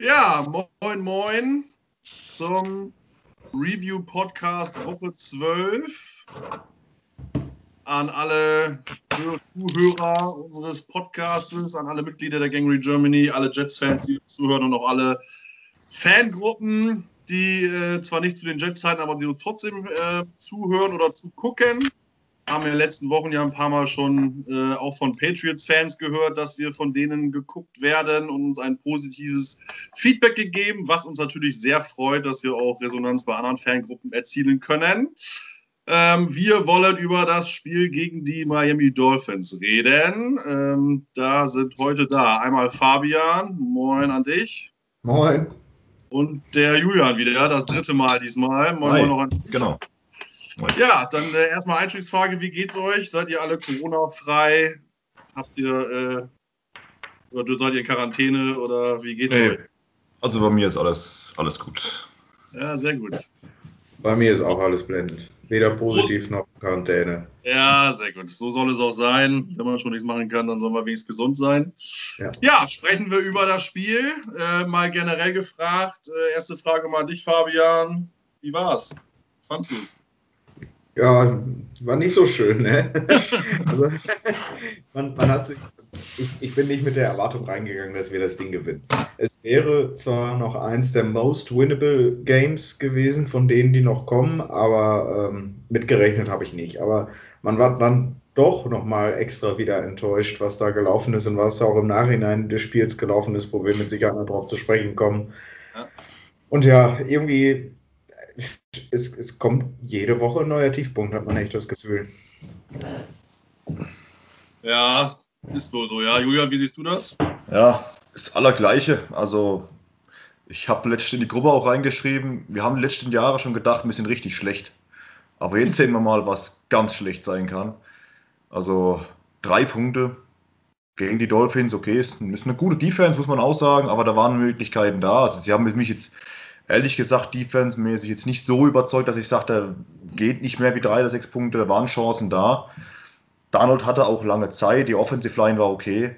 Ja, moin, moin zum Review-Podcast Woche 12. An alle Zuhörer unseres Podcasts, an alle Mitglieder der Gangry Germany, alle Jets-Fans, die zuhören und auch alle Fangruppen, die äh, zwar nicht zu den Jets halten, aber die uns trotzdem äh, zuhören oder zugucken haben wir in den letzten Wochen ja ein paar Mal schon äh, auch von Patriots-Fans gehört, dass wir von denen geguckt werden und uns ein positives Feedback gegeben, was uns natürlich sehr freut, dass wir auch Resonanz bei anderen Fangruppen erzielen können. Ähm, wir wollen über das Spiel gegen die Miami Dolphins reden. Ähm, da sind heute da einmal Fabian, moin an dich. Moin. Und der Julian wieder, das dritte Mal diesmal. Moin, moin noch an dich. Genau. Ja, dann äh, erstmal Einstiegsfrage: Wie geht's euch? Seid ihr alle Corona-frei? Habt ihr, äh, oder seid ihr in Quarantäne oder wie geht's Nee. euch? Also bei mir ist alles, alles gut. Ja, sehr gut. Bei mir ist auch alles blendend. Weder positiv noch Quarantäne. Ja, sehr gut. So soll es auch sein. Wenn man schon nichts machen kann, dann soll man wenigstens gesund sein. Ja. Ja, sprechen wir über das Spiel. Äh, mal generell gefragt. Äh, erste Frage mal an dich, Fabian. Wie war's? Fandst du's? Ja, war nicht so schön, ne? also, man, man hat sich, ich, ich bin nicht mit der Erwartung reingegangen, dass wir das Ding gewinnen. Es wäre zwar noch eins der most winnable Games gewesen, von denen, die noch kommen, aber ähm, mitgerechnet habe ich nicht. Aber man war dann doch nochmal extra wieder enttäuscht, was da gelaufen ist und was auch im Nachhinein des Spiels gelaufen ist, wo wir mit Sicherheit noch drauf zu sprechen kommen. Und ja, irgendwie es, es kommt jede Woche ein neuer Tiefpunkt, hat man echt das Gefühl. Ja, ist wohl so. Ja, Julian, wie siehst du das? Ja, das Allergleiche. Also ich habe letztens in die Gruppe auch reingeschrieben, wir haben die letzten Jahre schon gedacht, wir sind richtig schlecht. Aber jetzt sehen wir mal, was ganz schlecht sein kann. Also drei Punkte gegen die Dolphins, okay, ist, ist eine gute Defense, muss man auch sagen, aber da waren Möglichkeiten da. Also sie haben mich jetzt ehrlich gesagt defensemäßig jetzt nicht so überzeugt, dass ich sagte, geht nicht mehr wie drei oder sechs Punkte, da waren Chancen da. Darnold hatte auch lange Zeit, die Offensive Line war okay.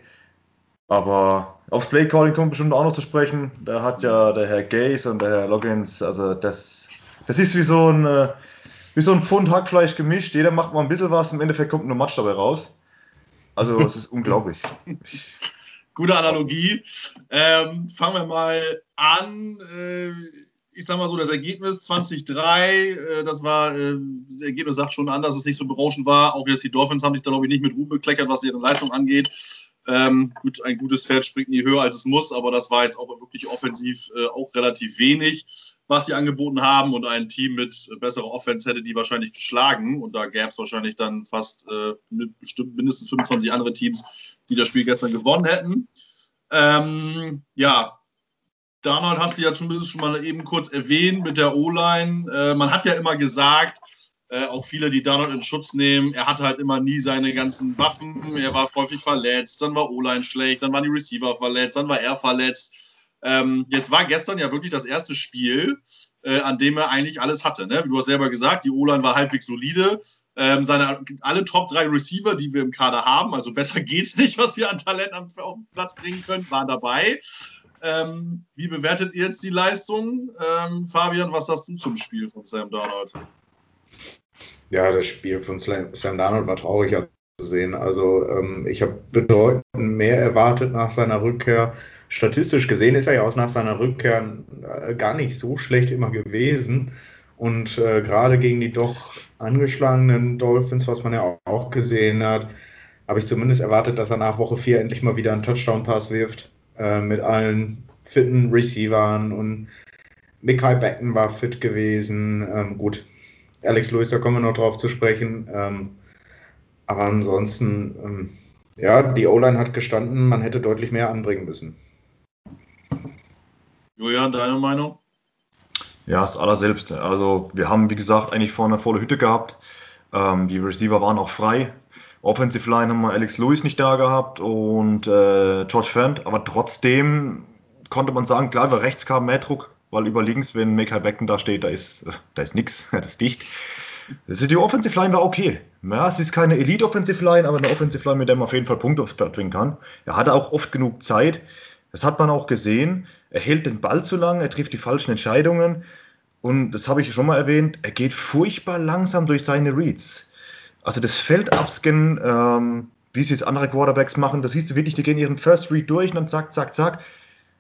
Aber aufs Play Calling kommt bestimmt auch noch zu sprechen. Da hat ja der Herr Gaze und der Herr Loggins, also das, das ist wie so ein, äh, wie so ein Pfund Hackfleisch gemischt. Jeder macht mal ein bisschen was, im Endeffekt kommt nur Matsch dabei raus. Also es ist unglaublich. Ich, Gute Analogie. Ähm, fangen wir mal an. Äh, ich sag mal so, das Ergebnis 2003, äh, das war, äh, das Ergebnis sagt schon an, dass es nicht so berauschend war. Auch jetzt die Dolphins haben sich da, glaube ich, nicht mit Ruhm bekleckert, was deren Leistung angeht. Ähm, gut, ein gutes Pferd springt nie höher, als es muss, aber das war jetzt auch wirklich offensiv äh, auch relativ wenig, was sie angeboten haben. Und ein Team mit besserer Offense hätte die wahrscheinlich geschlagen. Und da gäbe es wahrscheinlich dann fast äh, bestimmt mindestens 25 andere Teams, die das Spiel gestern gewonnen hätten. Ähm, ja, Darnold hast du ja zumindest schon mal eben kurz erwähnt mit der O-Line. Äh, man hat ja immer gesagt, äh, auch viele, die Darnold in Schutz nehmen, er hatte halt immer nie seine ganzen Waffen. Er war häufig verletzt, dann war O-Line schlecht, dann waren die Receiver verletzt, dann war er verletzt. Ähm, jetzt war gestern ja wirklich das erste Spiel, äh, an dem er eigentlich alles hatte. Ne? Du hast selber gesagt, die O-Line war halbwegs solide. Ähm, seine, alle Top 3 Receiver, die wir im Kader haben, also besser geht's nicht, was wir an Talent auf den Platz bringen können, waren dabei. Ähm, wie bewertet ihr jetzt die Leistung? Ähm, Fabian, was sagst du zum Spiel von Sam Darnold? Ja, das Spiel von Sam Darnold war traurig zu sehen. Also ähm, ich habe bedeutend mehr erwartet nach seiner Rückkehr. Statistisch gesehen ist er ja auch nach seiner Rückkehr äh, gar nicht so schlecht immer gewesen. Und äh, gerade gegen die doch angeschlagenen Dolphins, was man ja auch gesehen hat, habe ich zumindest erwartet, dass er nach Woche 4 endlich mal wieder einen Touchdown-Pass wirft äh, mit allen fitten Receivern und Mikai Becken war fit gewesen. Ähm, gut, Alex Lewis, da kommen wir noch drauf zu sprechen. Ähm, aber ansonsten, ähm, ja, die O-Line hat gestanden, man hätte deutlich mehr anbringen müssen. Julian, deine Meinung? Ja, das allerselbst. Also wir haben, wie gesagt, eigentlich vorne eine volle Hütte gehabt. Ähm, die Receiver waren auch frei. Offensive Line haben wir Alex Lewis nicht da gehabt und äh, George Fent, aber trotzdem konnte man sagen, klar, über rechts kam mehr Druck, weil über links, wenn Michael Becken da steht, da ist, da ist nichts, das ist dicht. Ist, die Offensive Line war okay. Ja, es ist keine Elite Offensive Line, aber eine Offensive Line, mit der man auf jeden Fall Punkte aufs Blatt bringen kann. Er hatte auch oft genug Zeit. Das hat man auch gesehen. Er hält den Ball zu lang, er trifft die falschen Entscheidungen. Und das habe ich schon mal erwähnt, er geht furchtbar langsam durch seine Reads. Also das Feld abscannen, ähm, wie es jetzt andere Quarterbacks machen, das siehst du wirklich, die gehen ihren First Read durch und dann zack, zack, zack.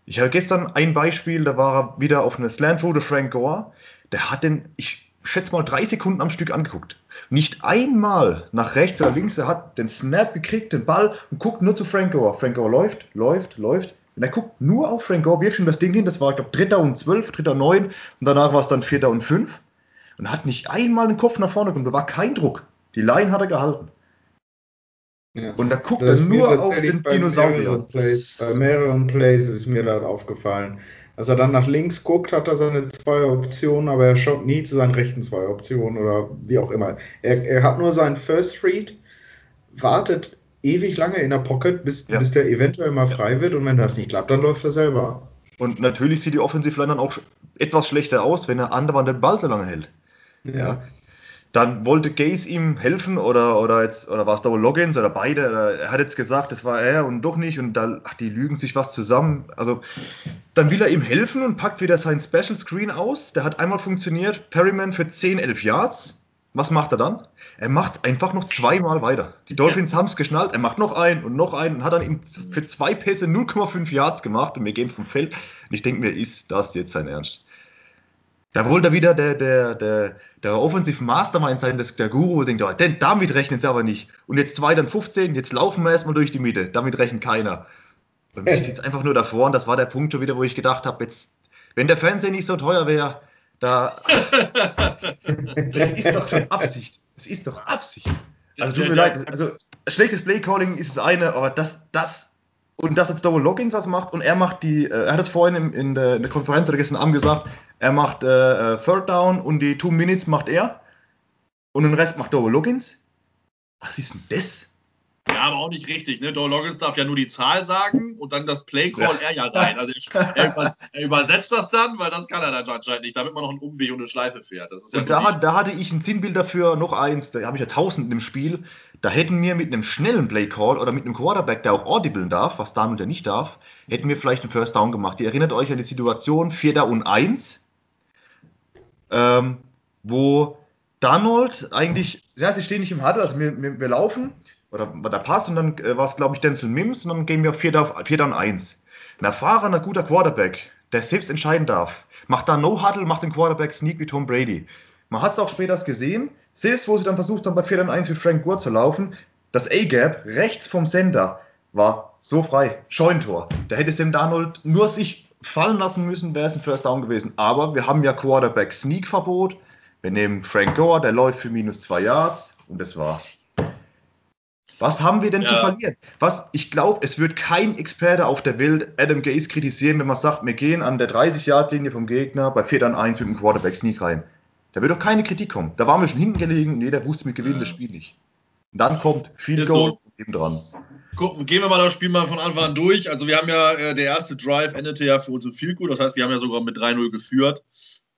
Ich hatte gestern ein Beispiel, da war er wieder auf einer Slant Route, Frank Gore. Der hat den, ich schätze mal, drei Sekunden am Stück angeguckt. Nicht einmal nach rechts oder links, er hat den Snap gekriegt, den Ball und guckt nur zu Frank Gore. Frank Gore läuft, läuft, läuft. Und er guckt nur auf Frank Gore, wirft ihm das Ding hin, das war, ich glaube, dritter und zwölf, dritter neun und danach war es dann vierter und fünf. Und hat nicht einmal den Kopf nach vorne gekommen, da war kein Druck. Die Line hat er gehalten. Ja. Und da guckt Das er nur auf den bei Dinosaurier. Plays, bei mehreren Plays ist mir das aufgefallen. Als er dann nach links guckt, hat er seine zwei Optionen, aber er schaut nie zu seinen rechten zwei Optionen oder wie auch immer. Er, er hat nur seinen First Read, wartet ewig lange in der Pocket, bis, Ja. bis der eventuell mal frei wird und wenn das nicht klappt, dann läuft er selber. Und natürlich sieht die Offensive Line dann auch etwas schlechter aus, wenn er andauernd den Ball so lange hält. Ja. Dann wollte Gaze ihm helfen oder, oder, jetzt, oder war es Double Logins oder beide. Oder er hat jetzt gesagt, das war er und doch nicht und da, ach, die lügen sich was zusammen. Also dann will er ihm helfen und packt wieder sein Special Screen aus. Der hat einmal funktioniert, Perryman für 10, 11 Yards. Was macht er dann? Er macht es einfach noch zweimal weiter. Die Dolphins haben es geschnallt, er macht noch einen und noch einen und hat dann ihm für zwei Pässe 0,5 Yards gemacht und wir gehen vom Feld. Und ich denke mir, ist das jetzt sein Ernst? Da wollte er wieder der, der, der, der Offensive Mastermind sein, das, der Guru, denkt, oh, denn damit rechnen sie aber nicht. Und jetzt 2, dann 15, jetzt laufen wir erstmal durch die Mitte. Damit rechnet keiner. Und ich sitze einfach nur davor und das war der Punkt schon wieder, wo ich gedacht habe, jetzt, wenn der Fernseher nicht so teuer wäre, da. das ist doch schon Absicht. Es ist doch Absicht. Also tut mir leid, also schlechtes Playcalling ist das eine, aber das, das und dass jetzt Double Logins das macht und er macht die, äh, er hat es vorhin in, in, der, in der Konferenz oder gestern Abend gesagt, er macht äh, äh, Third Down und die Two Minutes macht er und den Rest macht Double Logins. Was ist denn das? Ja, aber auch nicht richtig. Ne? Doe Loggins darf ja nur die Zahl sagen und dann das Play call er ja rein. Also er, er, übers- er übersetzt das dann, weil das kann er dann anscheinend nicht, damit man noch einen Umweg und eine Schleife fährt. Ja Und da, da hatte ich ein Sinnbild dafür, noch eins, da habe ich ja tausend im Spiel. Da hätten wir mit einem schnellen Play Call oder mit einem Quarterback, der auch audiblen darf, was Daniel der nicht darf, hätten wir vielleicht einen First Down gemacht. Ihr erinnert euch an die Situation 4. und 1, ähm, wo Donald eigentlich, ja, sie stehen nicht im Huddle, also wir, wir, wir laufen, oder war der Pass und dann äh, war es, glaube ich, Denzel Mims und dann gehen wir auf 4. auf 4. und 1. Ein erfahrener, guter Quarterback, der selbst entscheiden darf, macht da No-Huddle, macht den Quarterback Sneak wie Tom Brady. Man hat es auch später gesehen, selbst wo sie dann versucht haben, bei 4 und 1 wie Frank Gore zu laufen, das A-Gap rechts vom Center war so frei, Scheuntor. Da hätte Sam Darnold nur sich fallen lassen müssen, wäre es ein First Down gewesen. Aber wir haben ja Quarterback Sneak Verbot. Wir nehmen Frank Gore, der läuft für minus zwei Yards und das war's. Was haben wir denn Ja. zu verlieren? Was, ich glaube, es wird kein Experte auf der Welt Adam Gaze kritisieren, wenn man sagt, wir gehen an der 30-Yard-Linie vom Gegner bei 4 dann 1 mit dem Quarterback Sneak rein. Da wird doch keine Kritik kommen. Da waren wir schon hinten gelegen und jeder wusste, wir gewinnen Ja. das Spiel nicht. Und dann kommt Ist Goal so. eben dran. Gucken, gehen wir mal das Spiel mal von Anfang an durch. Also wir haben ja, äh, der erste Drive endete ja für uns im Field Goal. Das heißt, wir haben ja sogar mit 3-0 geführt.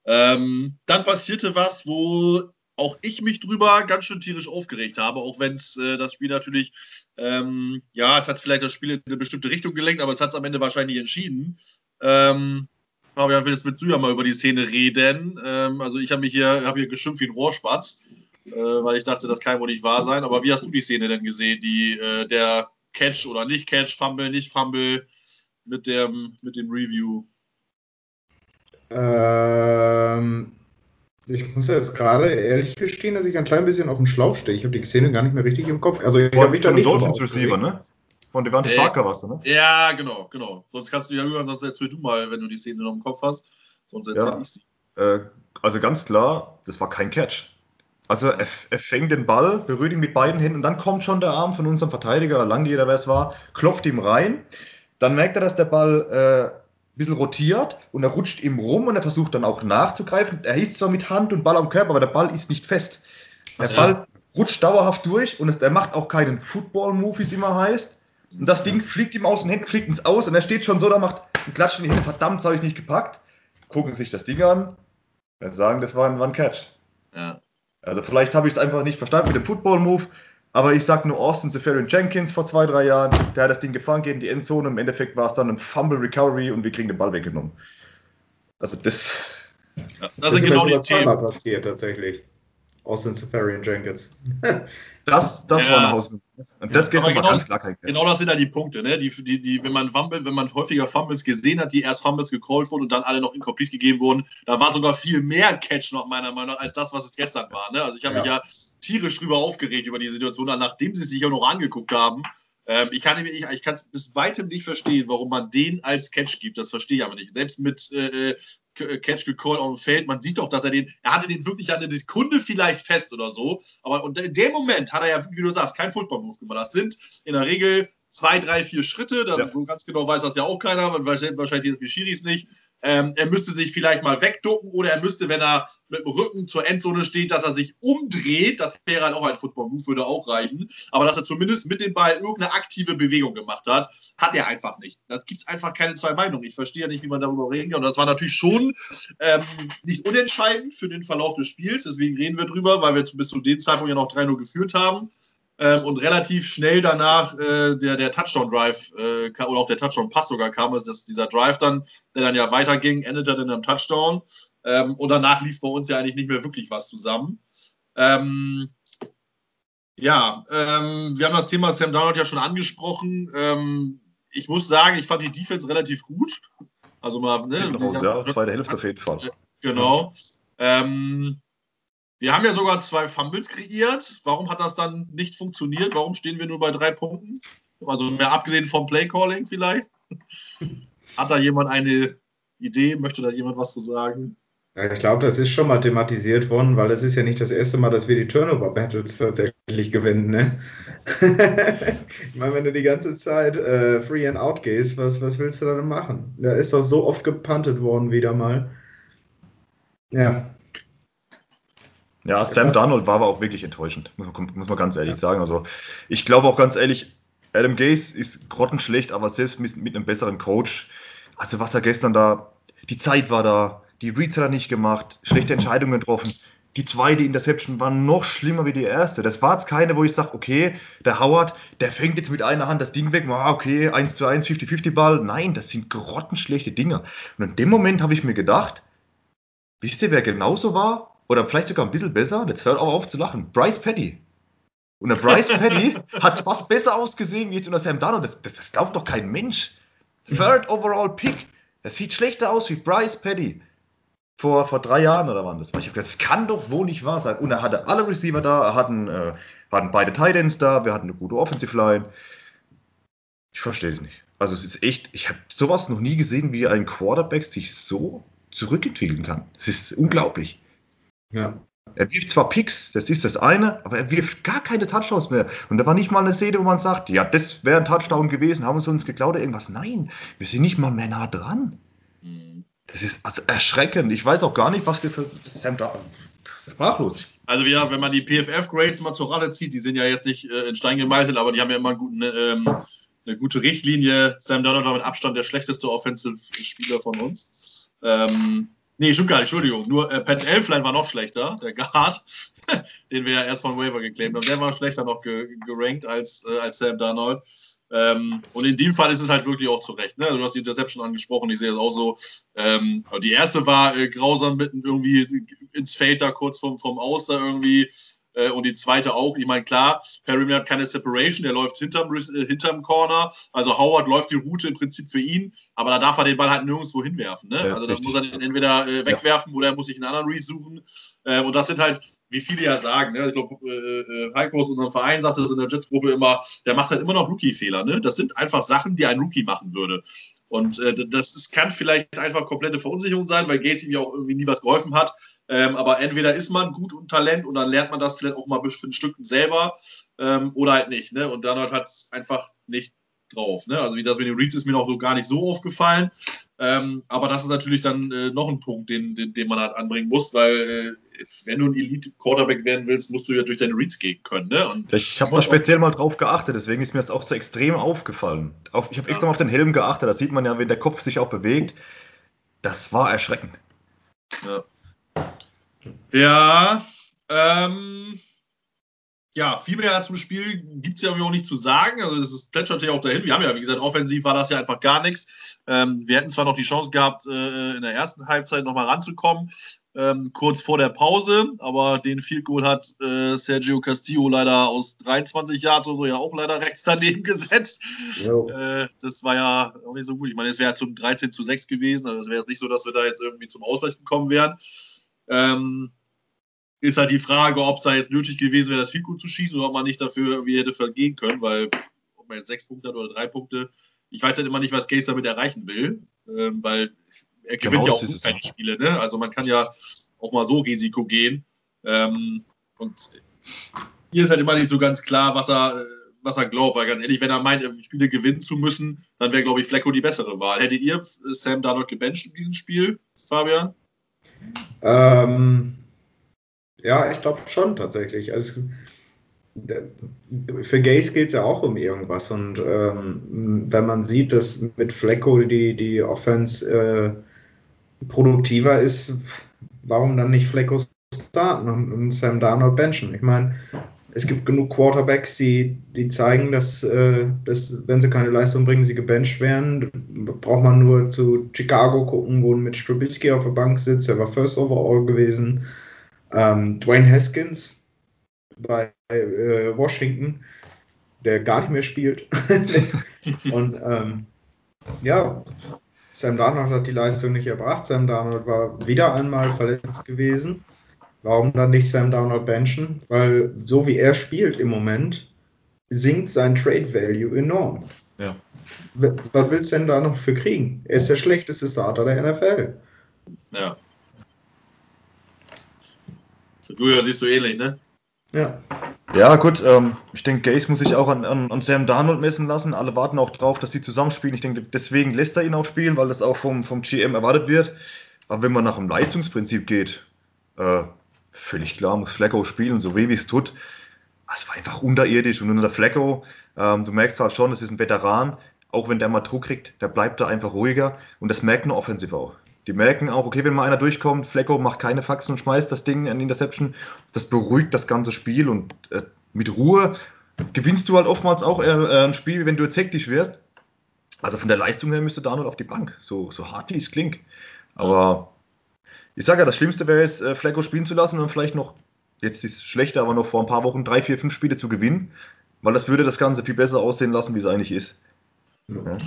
Ähm, dann passierte was, wo auch ich mich drüber ganz schön tierisch aufgeregt habe, auch wenn es äh, das Spiel natürlich, ähm, ja, es hat vielleicht das Spiel in eine bestimmte Richtung gelenkt, aber es hat es am Ende wahrscheinlich entschieden. Ähm, Fabian, willst, du ja mal über die Szene reden? Ähm, also ich habe mich hier, habe hier geschimpft wie ein Rohrspatz, äh, weil ich dachte, das kann wohl nicht wahr sein. Aber wie hast du die Szene denn gesehen, die äh, der Catch oder nicht Catch, Fumble, nicht Fumble mit dem, mit dem Review? Ähm, ich muss jetzt gerade ehrlich gestehen, dass ich ein klein bisschen auf dem Schlauch stehe. Ich habe die Szene gar nicht mehr richtig im Kopf. Also ich habe mich da nicht Dolphins Receiver, ne? Von Devante Äh, Parker warst du, ne? Ja, genau, genau. Sonst kannst du ja hören, sonst erzähl du mal, wenn du die Szene noch im Kopf hast. Sonst erzähl Ja. ich sie. Äh, also ganz klar, das war kein Catch. Also er, er fängt den Ball, berührt ihn mit beiden Händen und dann kommt schon der Arm von unserem Verteidiger, lang jeder wer es war, klopft ihm rein. Dann merkt er, dass der Ball äh, ein bisschen rotiert und er rutscht ihm rum und er versucht dann auch nachzugreifen. Er hieß zwar mit Hand und Ball am Körper, aber der Ball ist nicht fest. Der Ach so. Ball rutscht dauerhaft durch und es, er macht auch keinen Football-Move, wie es immer heißt. Und das Ding fliegt ihm aus den Händen, fliegt ins Aus und er steht schon so, da macht ein Klatsch in die Hände. Verdammt, das habe ich nicht gepackt. Gucken sich das Ding an. Sagen, das war ein, war ein Catch. Ja. Also vielleicht habe ich es einfach nicht verstanden mit dem Football-Move. Aber ich sag nur Austin Seferian Jenkins vor zwei, drei Jahren, der hat das Ding gefangen, geht in die Endzone. Im Endeffekt war es dann ein Fumble Recovery und wir kriegen den Ball weggenommen. Also das. Ja, das, Das sind ist genau die Themen. passiert, tatsächlich. Austin Safarian Jenkins. Das, das Ja. war eine Hausnummer. Und das Ja, war genau- ganz klar kein Catch. Genau das sind ja die Punkte, ne? Die, die, die, wenn man Fumble, wenn man häufiger Fumbles gesehen hat, die erst Fumbles gecallt wurden und dann alle noch incomplete gegeben wurden, da war sogar viel mehr Catch noch meiner Meinung nach als das, was es gestern war. Ne? Also ich habe mich ja tierisch drüber aufgeregt über die Situation, nachdem sie sich ja noch angeguckt haben. Ähm, ich kann ich, ich kann es bis weitem nicht verstehen, warum man den als Catch gibt. Das verstehe ich aber nicht. Selbst mit äh, K- Catch gecallt auf dem Feld, man sieht doch, dass er den, er hatte den wirklich an eine Sekunde vielleicht fest oder so. Aber und in dem Moment hat er ja, wie du sagst, keinen Football-Move gemacht. Das sind in der Regel zwei, drei, vier Schritte. Dann Ja. so ganz genau weiß das ja auch keiner, man weiß wahrscheinlich die Schiris nicht. Ähm, er müsste sich vielleicht mal wegducken oder er müsste, wenn er mit dem Rücken zur Endzone steht, dass er sich umdreht. Das wäre halt auch ein Football-Move, würde auch reichen. Aber dass er zumindest mit dem Ball irgendeine aktive Bewegung gemacht hat, hat er einfach nicht. Da gibt es einfach keine zwei Meinungen. Ich verstehe ja nicht, wie man darüber reden kann. Und das war natürlich schon ähm, nicht unentscheidend für den Verlauf des Spiels. Deswegen reden wir drüber, weil wir bis zu dem Zeitpunkt ja noch 3-0 geführt haben. Ähm, und relativ schnell danach äh, der, der Touchdown-Drive äh, oder auch der Touchdown-Pass sogar kam, also das, dieser Drive dann, der dann ja weiterging, endete dann am Touchdown. Ähm, und danach lief bei uns ja eigentlich nicht mehr wirklich was zusammen. Ähm, ja, ähm, wir haben das Thema Sam Darnold ja schon angesprochen. Ähm, ich muss sagen, ich fand die Defense relativ gut. Also mal, ne, raus, ja, zweite Hälfte auf jeden Fall. Genau. Ähm, wir haben ja sogar zwei Fumbles kreiert. Warum hat das dann nicht funktioniert? Warum stehen wir nur bei drei Punkten? Also mehr abgesehen vom Playcalling vielleicht. Hat da jemand eine Idee? Möchte da jemand was zu sagen? Ja, ich glaube, das ist schon mal thematisiert worden, weil es ist ja nicht das erste Mal, dass wir die Turnover-Battles tatsächlich gewinnen. Ne? ich meine, wenn du die ganze Zeit äh, free and out gehst, was, was willst du dann machen? Da ist doch so oft gepuntet worden wieder mal. Ja, Ja, Sam Darnold war aber auch wirklich enttäuschend, muss man, muss man ganz ehrlich sagen. Also, ich glaube auch ganz ehrlich, Adam Gase ist grottenschlecht, aber selbst mit, mit einem besseren Coach, also was er gestern da, die Zeit war da, die Reads hat er nicht gemacht, schlechte Entscheidungen getroffen. Die zweite Interception war noch schlimmer wie die erste. Das war jetzt keine, wo ich sage, okay, der Howard, der fängt jetzt mit einer Hand das Ding weg, ah, okay, 1 zu 1, 50-50 Ball. Nein, das sind grottenschlechte Dinger. Und in dem Moment habe ich mir gedacht, wisst ihr, wer genauso war? Oder vielleicht sogar ein bisschen besser? Jetzt hört auch auf zu lachen. Bryce Petty. Und der Bryce Petty hat fast besser ausgesehen wie jetzt unter Sam Darnold. Das, das, das glaubt doch kein Mensch. Third overall Pick. Das sieht schlechter aus wie Bryce Petty. Vor, vor drei Jahren oder wann das war. Ich hab gedacht, das kann doch wohl nicht wahr sein. Und er hatte alle Receiver da, er hatten, äh, hatten beide Titans da, wir hatten eine gute Offensive Line. Ich verstehe es nicht. Also es ist echt, ich habe sowas noch nie gesehen, wie ein Quarterback sich so zurückentwickeln kann. Es ist unglaublich. Ja. Er wirft zwar Picks, das ist das eine, aber er wirft gar keine Touchdowns mehr. Und da war nicht mal eine Szene, wo man sagt, ja, das wäre ein Touchdown gewesen, haben sie uns geklaut oder irgendwas. Nein, wir sind nicht mal mehr nah dran. Das ist also erschreckend. Ich weiß auch gar nicht, was wir für Sam da. Sprachlos. Also ja, wenn man die PFF-Grades mal zur Rande zieht, die sind ja jetzt nicht äh, in Stein gemeißelt, aber die haben ja immer guten, ähm, eine gute Richtlinie. Sam Darnold war mit Abstand der schlechteste Offensive-Spieler von uns. Ähm, nee, stimmt gar nicht, Entschuldigung. Nur äh, Pat Elflein war noch schlechter, der Guard, den wir ja erst von Waiver geclaimt haben. Der war schlechter noch ge gerankt als, äh, als Sam Darnold. Ähm, und in dem Fall ist es halt wirklich auch zu Recht. Ne? Du hast die Interception angesprochen, ich sehe das auch so. Ähm, die erste war äh, grausam mitten irgendwie ins Feld da kurz vom, vom Aus da irgendwie. Äh, und die zweite auch. Ich meine, klar, Perry hat keine Separation, der läuft hinterm, äh, hinterm Corner. Also Howard läuft die Route im Prinzip für ihn, aber da darf er den Ball halt nirgendwo hinwerfen. Ne? Ja, also da muss er den entweder äh, wegwerfen oder er muss sich einen anderen Read suchen. Äh, und das sind halt, wie viele ja sagen, ne? ich glaube, äh, äh, Heiko aus unserem Verein sagt das in der Jet-Gruppe immer, der macht halt immer noch Rookie-Fehler. Ne? Das sind einfach Sachen, die ein Rookie machen würde. Und äh, das ist, kann vielleicht einfach komplette Verunsicherung sein, weil Gates ihm ja auch irgendwie nie was geholfen hat. Ähm, aber entweder ist man gut und Talent und dann lernt man das vielleicht auch mal für ein Stück selber ähm, oder halt nicht. Ne? Und dann hat es einfach nicht drauf. Ne? Also wie das mit den Reads ist mir noch so gar nicht so aufgefallen. Ähm, aber das ist natürlich dann äh, noch ein Punkt, den, den, den man halt anbringen muss, weil äh, wenn du ein Elite-Quarterback werden willst, musst du ja durch deine Reads gehen können. Ne? Und Ich habe da speziell mal drauf geachtet, deswegen ist mir das auch so extrem aufgefallen. Auf, ich habe extra mal auf den Helm geachtet, da sieht man ja, wenn der Kopf sich auch bewegt. Das war erschreckend. Ja, ähm, ja, viel mehr zum Spiel gibt es ja auch nicht zu sagen. Also es plätschert ja auch dahin. Wir haben ja, wie gesagt, offensiv war das ja einfach gar nichts. Ähm, wir hätten zwar noch die Chance gehabt, äh, in der ersten Halbzeit nochmal ranzukommen, ähm, kurz vor der Pause, aber den Field Goal hat äh, Sergio Castillo leider aus 23 Jahren oder so ja auch leider rechts daneben gesetzt. Äh, das war ja auch nicht so gut. Ich meine, es wäre zum 13 zu 6 gewesen. Also es wäre jetzt nicht so, dass wir da jetzt irgendwie zum Ausgleich gekommen wären. Ähm, ist halt die Frage, ob es da jetzt nötig gewesen wäre, das Goal zu schießen oder ob man nicht dafür irgendwie hätte vergehen können, weil ob man jetzt sechs Punkte hat oder drei Punkte, ich weiß halt immer nicht, was Case damit erreichen will, ähm, weil er gewinnt genau, ja auch keine Spiele. Ne? Also man kann ja auch mal so Risiko gehen. Ähm, und hier ist halt immer nicht so ganz klar, was er, was er glaubt. Weil ganz ehrlich, wenn er meint, Spiele gewinnen zu müssen, dann wäre, glaube ich, Flecko die bessere Wahl. Hättet ihr Sam Darnold gebencht in diesem Spiel, Fabian? Ähm, ja, ich glaube schon tatsächlich. Also für Gays geht es ja auch um irgendwas. Und ähm, wenn man sieht, dass mit Flecko die, die Offense äh, produktiver ist, warum dann nicht Flecko starten und, und Sam Darnold benchen? Ich meine, es gibt genug Quarterbacks, die, die zeigen, dass, äh, dass, wenn sie keine Leistung bringen, sie gebencht werden. Braucht man nur zu Chicago gucken, wo mit Strubisky auf der Bank sitzt. Er war First Overall gewesen. Ähm, Dwayne Haskins bei äh, Washington, der gar nicht mehr spielt. und ähm, ja, Sam Darnold hat die Leistung nicht erbracht. Sam Darnold war wieder einmal verletzt gewesen. Warum dann nicht Sam Darnold benchen? Weil so wie er spielt im Moment, sinkt sein Trade Value enorm. Ja. Was willst du denn da noch für kriegen? Er ist der schlechteste Starter der NFL. Ja. Julian siehst du ähnlich, ne? Ja. Ja, gut, ähm, ich denke, Gaze muss sich auch an, an, an, Sam Darnold messen lassen. Alle warten auch drauf, dass sie zusammenspielen. Ich denke, deswegen lässt er ihn auch spielen, weil das auch vom, vom GM erwartet wird. Aber wenn man nach dem Leistungsprinzip geht, äh, völlig klar, muss Flecko spielen, so weh wie es tut. Es war einfach unterirdisch und unter Flecko, ähm, du merkst halt schon, das ist ein Veteran. Auch wenn der mal Druck kriegt, der bleibt da einfach ruhiger und das merkt man offensiv auch. Die merken auch, okay, wenn mal einer durchkommt, Flecko macht keine Faxen und schmeißt das Ding an Interception. Das beruhigt das ganze Spiel und äh, mit Ruhe gewinnst du halt oftmals auch äh, äh ein Spiel, wenn du jetzt hektisch wirst. Also von der Leistung her müsste Darnold auf die Bank, so, so hart wie es klingt. Aber ich sage ja, das Schlimmste wäre jetzt, äh, Flecko spielen zu lassen und vielleicht noch, jetzt ist es schlechter, aber noch vor ein paar Wochen drei, vier, fünf Spiele zu gewinnen, weil das würde das Ganze viel besser aussehen lassen, wie es eigentlich ist.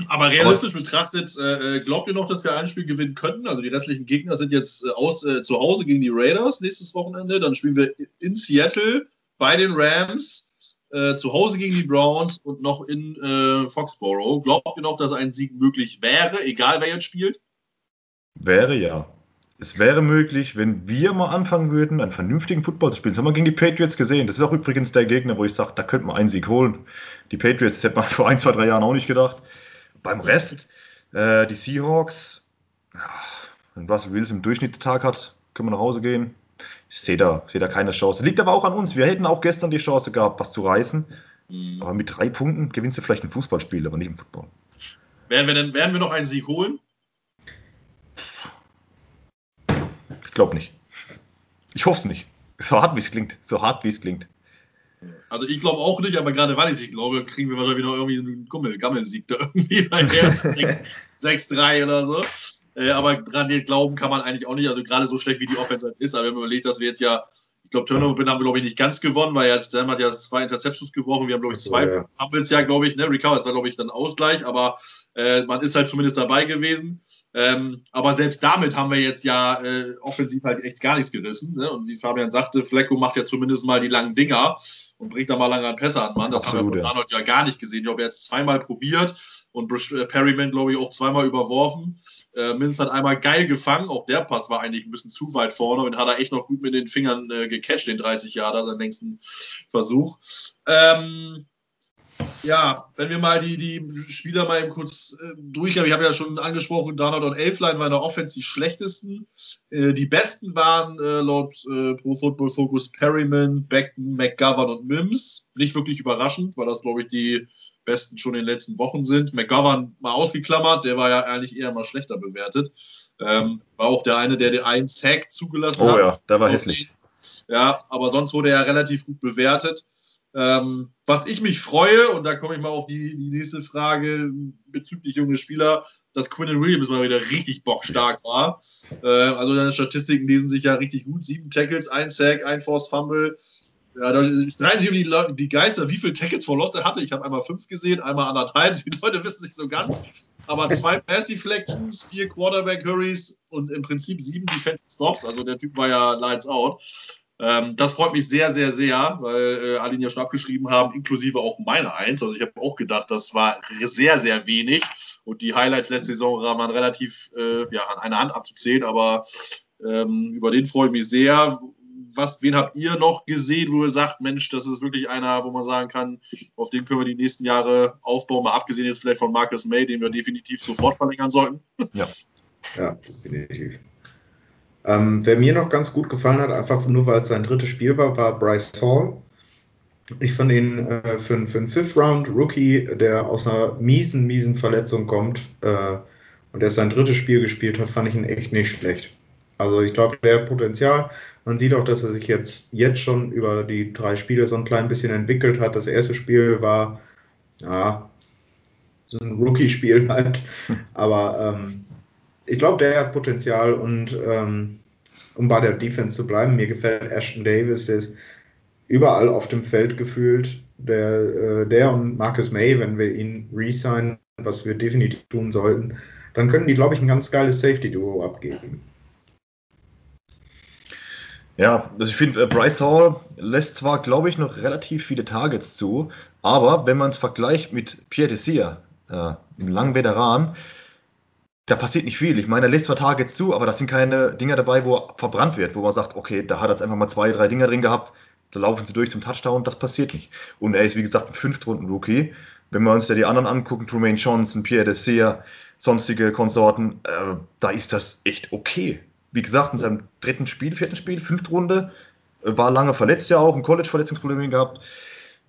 Aber realistisch Aber, betrachtet, äh, glaubt ihr noch, dass wir ein Spiel gewinnen könnten? Also die restlichen Gegner sind jetzt äh, aus, äh, zu Hause gegen die Raiders nächstes Wochenende. Dann spielen wir in Seattle bei den Rams, äh, zu Hause gegen die Browns und noch in äh, Foxborough. Glaubt ihr noch, dass ein Sieg möglich wäre, egal wer jetzt spielt? Wäre ja. Es wäre möglich, wenn wir mal anfangen würden, einen vernünftigen Football zu spielen. Das haben wir gegen die Patriots gesehen. Das ist auch übrigens der Gegner, wo ich sage, da könnte man einen Sieg holen. Die Patriots hätte man vor ein, zwei, drei Jahren auch nicht gedacht. Beim Rest, äh, die Seahawks, wenn Russell Wilson im Durchschnitt Tag hat, können wir nach Hause gehen. Ich sehe da, seh da keine Chance. Liegt aber auch an uns. Wir hätten auch gestern die Chance gehabt, was zu reißen. Mhm. Aber mit drei Punkten gewinnst du vielleicht ein Fußballspiel, aber nicht im Football. Werden wir, denn, werden wir noch einen Sieg holen? Glaube nicht. Ich hoffe es nicht. So hart wie es klingt. So hart wie es klingt. Also ich glaube auch nicht, aber gerade weil ich es glaube, kriegen wir wahrscheinlich noch irgendwie einen Gummel, Gammelsieg da irgendwie bei der 6-3 oder so. Äh, aber dran glauben kann man eigentlich auch nicht. Also gerade so schlecht wie die Offense ist. Aber wenn man überlegt, dass wir jetzt ja, ich glaube, Turnover haben wir, glaube ich, nicht ganz gewonnen, weil jetzt Sam hat ja zwei Interceptions geworfen. Wir haben, glaube ich, zwei ja. Fumbles ja, glaube ich, ne? Recover, das war, glaube ich, dann Ausgleich, aber äh, man ist halt zumindest dabei gewesen. Ähm, aber selbst damit haben wir jetzt ja äh, offensiv halt echt gar nichts gerissen. Ne? Und wie Fabian sagte, Flecko macht ja zumindest mal die langen Dinger und bringt da mal lange an Pässe an Mann. Das Absolut, haben wir von Arnold ja. gar nicht gesehen. Ich hat es zweimal probiert und äh, Perryman, glaube ich, auch zweimal überworfen. Äh, Minz hat einmal geil gefangen. Auch der Pass war eigentlich ein bisschen zu weit vorne und hat er echt noch gut mit den Fingern äh, gecatcht, den 30 Jahre, seinen längsten Versuch. Ähm, ja, wenn wir mal die, die Spieler mal eben kurz äh, durchgehen. Ich habe ja schon angesprochen, Donald und Elfline waren in der Offense die schlechtesten. Äh, die besten waren äh, laut äh, Pro Football Focus Perryman, Beckton, McGovern und Mims. Nicht wirklich überraschend, weil das, glaube ich, die besten schon in den letzten Wochen sind. McGovern mal ausgeklammert, der war ja eigentlich eher mal schlechter bewertet. Ähm, war auch der eine, der den einen Sack zugelassen oh, hat. Oh ja, der war hässlich. Ja, aber sonst wurde er relativ gut bewertet. Ähm, was ich mich freue, und da komme ich mal auf die, die nächste Frage bezüglich junge Spieler, dass Quinn Williams mal wieder richtig bockstark war. Äh, also deine Statistiken lesen sich ja richtig gut. Sieben Tackles, ein Sack, ein Forced Fumble. Ja, da streiten sich die, die Geister, wie viele Tackles vor Lotte hatte. Ich habe einmal fünf gesehen, einmal anderthalb. Die Leute wissen nicht so ganz. Aber zwei Pass Deflections, vier Quarterback Hurries und im Prinzip sieben Defensive Stops. Also der Typ war ja lights out. Ähm, das freut mich sehr, sehr, sehr, weil äh, alle ihn ja schon abgeschrieben haben, inklusive auch meine Eins. Also ich habe auch gedacht, das war sehr, sehr wenig. Und die Highlights letzte Saison waren relativ äh, ja, an einer Hand abzuzählen, aber ähm, über den freue ich mich sehr. Was, wen habt ihr noch gesehen, wo ihr sagt, Mensch, das ist wirklich einer, wo man sagen kann, auf den können wir die nächsten Jahre aufbauen, mal abgesehen jetzt vielleicht von Marcus May, den wir definitiv sofort verlängern sollten? Ja, ja definitiv. Ähm, wer mir noch ganz gut gefallen hat, einfach nur weil es sein drittes Spiel war, war Bryce Hall. Ich fand ihn äh, für, für einen Fifth-Round-Rookie, der aus einer miesen, miesen Verletzung kommt äh, und der sein drittes Spiel gespielt hat, fand ich ihn echt nicht schlecht. Also ich glaube, der Potenzial. Man sieht auch, dass er sich jetzt, jetzt schon über die drei Spiele so ein klein bisschen entwickelt hat. Das erste Spiel war ja, so ein Rookie-Spiel halt. Aber ähm, ich glaube, der hat Potenzial und ähm, um bei der Defense zu bleiben, mir gefällt Ashton Davis, der ist überall auf dem Feld gefühlt. Der, äh, der und Marcus May, wenn wir ihn resignen, was wir definitiv tun sollten, dann können die, glaube ich, ein ganz geiles Safety-Duo abgeben. Ja, also ich finde, äh, Bryce Hall lässt zwar, glaube ich, noch relativ viele Targets zu, aber wenn man es vergleicht mit Pierre Dessier, äh, einem langen Veteran, da passiert nicht viel. Ich meine, er lässt zwar Targets zu, aber das sind keine Dinger dabei, wo er verbrannt wird, wo man sagt, okay, da hat er jetzt einfach mal zwei, drei Dinger drin gehabt, da laufen sie durch zum Touchdown, das passiert nicht. Und er ist, wie gesagt, ein Fünftrunden-Rookie. Wenn wir uns ja die anderen angucken, Trumaine Johnson, Pierre Dessert, sonstige Konsorten, äh, da ist das echt okay. Wie gesagt, in seinem dritten Spiel, vierten Spiel, fünfte Runde, äh, war lange verletzt ja auch, ein College-Verletzungsproblem gehabt.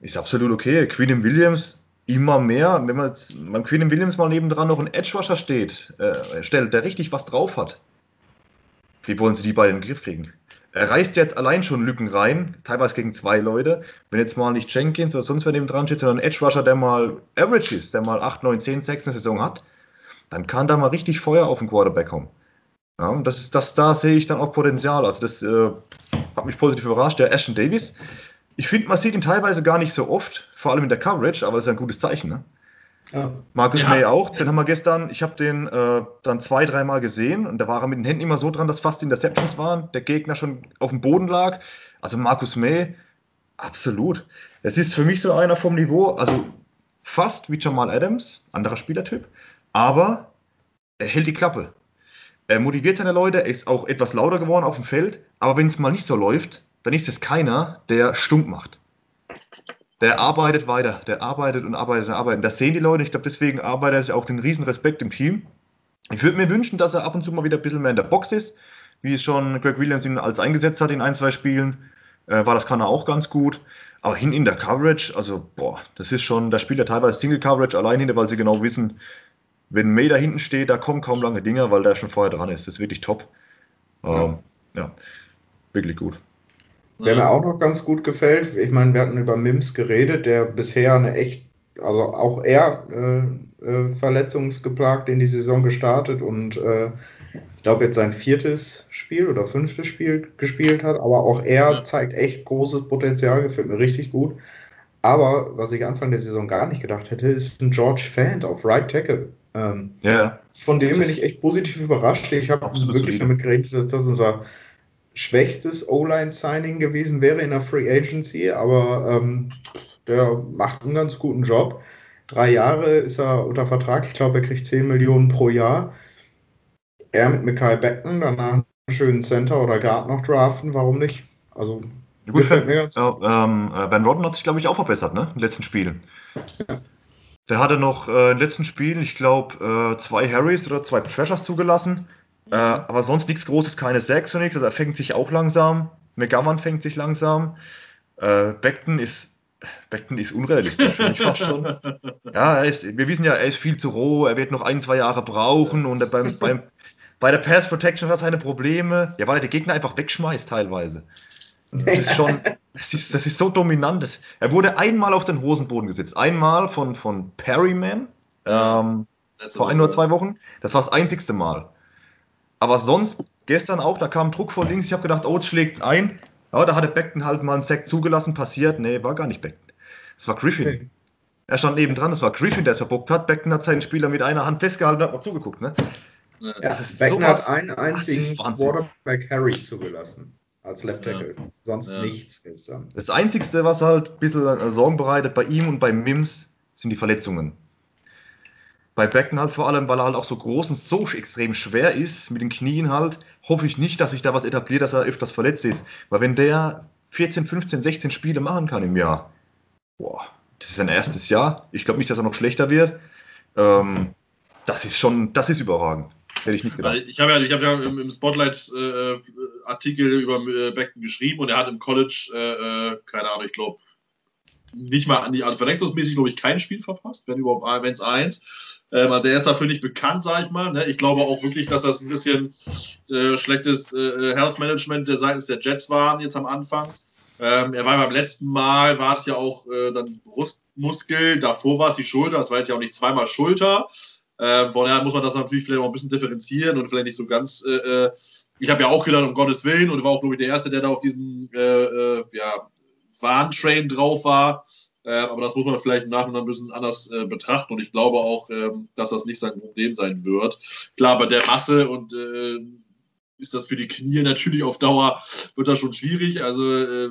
Ist absolut okay. Queen Williams, immer mehr, wenn man jetzt beim Queen Williams mal nebendran noch ein Edge-Rusher steht, äh, stellt, der richtig was drauf hat. Wie wollen sie die beiden in den Griff kriegen? Er reißt jetzt allein schon Lücken rein, teilweise gegen zwei Leute. Wenn jetzt mal nicht Jenkins oder sonst wer neben dran steht, sondern ein Edge-Rusher, der mal Average ist, der mal 8, 9, 10, 6 in der Saison hat, dann kann da mal richtig Feuer auf den Quarterback kommen. Ja, und das, das, da sehe ich dann auch Potenzial. Also das äh, hat mich positiv überrascht. Der Ashton Davis, ich finde, man sieht ihn teilweise gar nicht so oft, vor allem in der Coverage, aber das ist ein gutes Zeichen. Ne? Ja. Marcus ja. May auch, den haben wir gestern, ich habe den äh, dann zwei, dreimal gesehen und da war er mit den Händen immer so dran, dass fast Interceptions waren, der Gegner schon auf dem Boden lag. Also Marcus May, absolut. Es ist für mich so einer vom Niveau, also fast wie Jamal Adams, anderer Spielertyp, aber er hält die Klappe. Er motiviert seine Leute, er ist auch etwas lauter geworden auf dem Feld, aber wenn es mal nicht so läuft, dann ist es keiner, der stumm macht. Der arbeitet weiter, der arbeitet und arbeitet und arbeitet. Das sehen die Leute. Ich glaube, deswegen arbeitet er sich auch den riesen Respekt im Team. Ich würde mir wünschen, dass er ab und zu mal wieder ein bisschen mehr in der Box ist, wie es schon Greg Williams ihn als eingesetzt hat in ein, zwei Spielen. Äh, war das kann er auch ganz gut. Aber hin in der Coverage, also boah, das ist schon, da spielt er teilweise Single Coverage allein hinter, weil sie genau wissen, wenn May da hinten steht, da kommen kaum lange Dinger, weil der schon vorher dran ist. Das ist wirklich top. Ja, ähm, ja wirklich gut. Wer mir auch noch ganz gut gefällt, ich meine, wir hatten über Mims geredet, der bisher eine echt, also auch er äh, äh, verletzungsgeplagt in die Saison gestartet und äh, ich glaube jetzt sein viertes Spiel oder fünftes Spiel gespielt hat, aber auch er ja. zeigt echt großes Potenzial, gefällt mir richtig gut. Aber was ich Anfang der Saison gar nicht gedacht hätte, ist ein George Fant auf Right Tackle. Ähm, ja. Von dem bin ich echt positiv überrascht. Ich habe wirklich damit geredet, dass das unser schwächstes O-Line-Signing gewesen wäre in der Free Agency, aber ähm, der macht einen ganz guten Job. Drei Jahre ist er unter Vertrag. Ich glaube, er kriegt 10 Millionen pro Jahr. Er mit Michael Beckton, danach einen schönen Center oder Guard noch draften, warum nicht? Also, ja, gut, Fan, äh, ähm, äh, Ben Rodden hat sich, glaube ich, auch verbessert, ne? In den letzten Spielen. Ja. Der hatte noch äh, in den letzten Spielen, ich glaube, äh, zwei Harrys oder zwei Pressures zugelassen. Äh, aber sonst nichts Großes, keine Sacks und nichts. Also er fängt sich auch langsam. McGovern fängt sich langsam. Äh, Beckton ist Beckton ist unrealistisch fast schon. Ja, ist, wir wissen ja, er ist viel zu roh, er wird noch ein, zwei Jahre brauchen und beim, beim, bei der Pass Protection hat er seine Probleme. Ja, weil er die Gegner einfach wegschmeißt teilweise. Das ist schon, das ist, das ist so dominant. Das, er wurde einmal auf den Hosenboden gesetzt. Einmal von, von Perryman ähm, vor ein oder zwei Wochen. Das war das einzigste Mal. Aber sonst, gestern auch, da kam Druck von links. Ich habe gedacht, oh, jetzt schlägt es ein. Ja, da hatte Beckton halt mal einen Sack zugelassen, passiert. Nee, war gar nicht Beckton. Es war Griffin. Okay. Er stand nebendran, es war Griffin, der es verbockt hat. Beckton hat seinen Spieler mit einer Hand festgehalten und hat noch zugeguckt. Ne? Ja, das ist Beckton sowas, hat einen einzigen Quarterback Harry zugelassen als Left Tackle. Ja. Sonst ja. nichts gestern. Das Einzige, was halt ein bisschen äh, Sorgen bereitet bei ihm und bei Mims, sind die Verletzungen. Bei Becken halt vor allem, weil er halt auch so groß und so extrem schwer ist, mit den Knien halt, hoffe ich nicht, dass sich da was etabliert, dass er öfters verletzt ist. Weil wenn der 14, 15, 16 Spiele machen kann im Jahr, boah, das ist sein erstes Jahr. Ich glaube nicht, dass er noch schlechter wird. Ähm, das ist schon, das ist überragend. Hätte ich nicht gedacht. Ich habe ja, hab ja im, Spotlight-Artikel äh, über äh, Beckton geschrieben und er hat im College, äh, äh keine Ahnung, ich glaube, nicht mal, also verletzungsmäßig, glaube ich, kein Spiel verpasst, wenn überhaupt, wenn es eins. Ähm, also er ist dafür nicht bekannt, sage ich mal. Ne? Ich glaube auch wirklich, dass das ein bisschen äh, schlechtes äh, Health Management der seitens der Jets waren jetzt am Anfang. Ähm, er war beim letzten Mal, war es ja auch äh, dann Brustmuskel, davor war es die Schulter, das war jetzt ja auch nicht zweimal Schulter. Ähm, von daher muss man das natürlich vielleicht auch ein bisschen differenzieren und vielleicht nicht so ganz. Äh, äh ich habe ja auch gedacht, um Gottes Willen, und war auch, glaube ich, der Erste, der da auf diesem äh, äh, ja, Warntrain drauf war. Äh, aber das muss man vielleicht im Nachhinein ein bisschen anders äh, betrachten. Und ich glaube auch, ähm, dass das nicht sein Problem sein wird. Klar, bei der Masse und äh, ist das für die Knie natürlich auf Dauer, wird das schon schwierig. Also äh,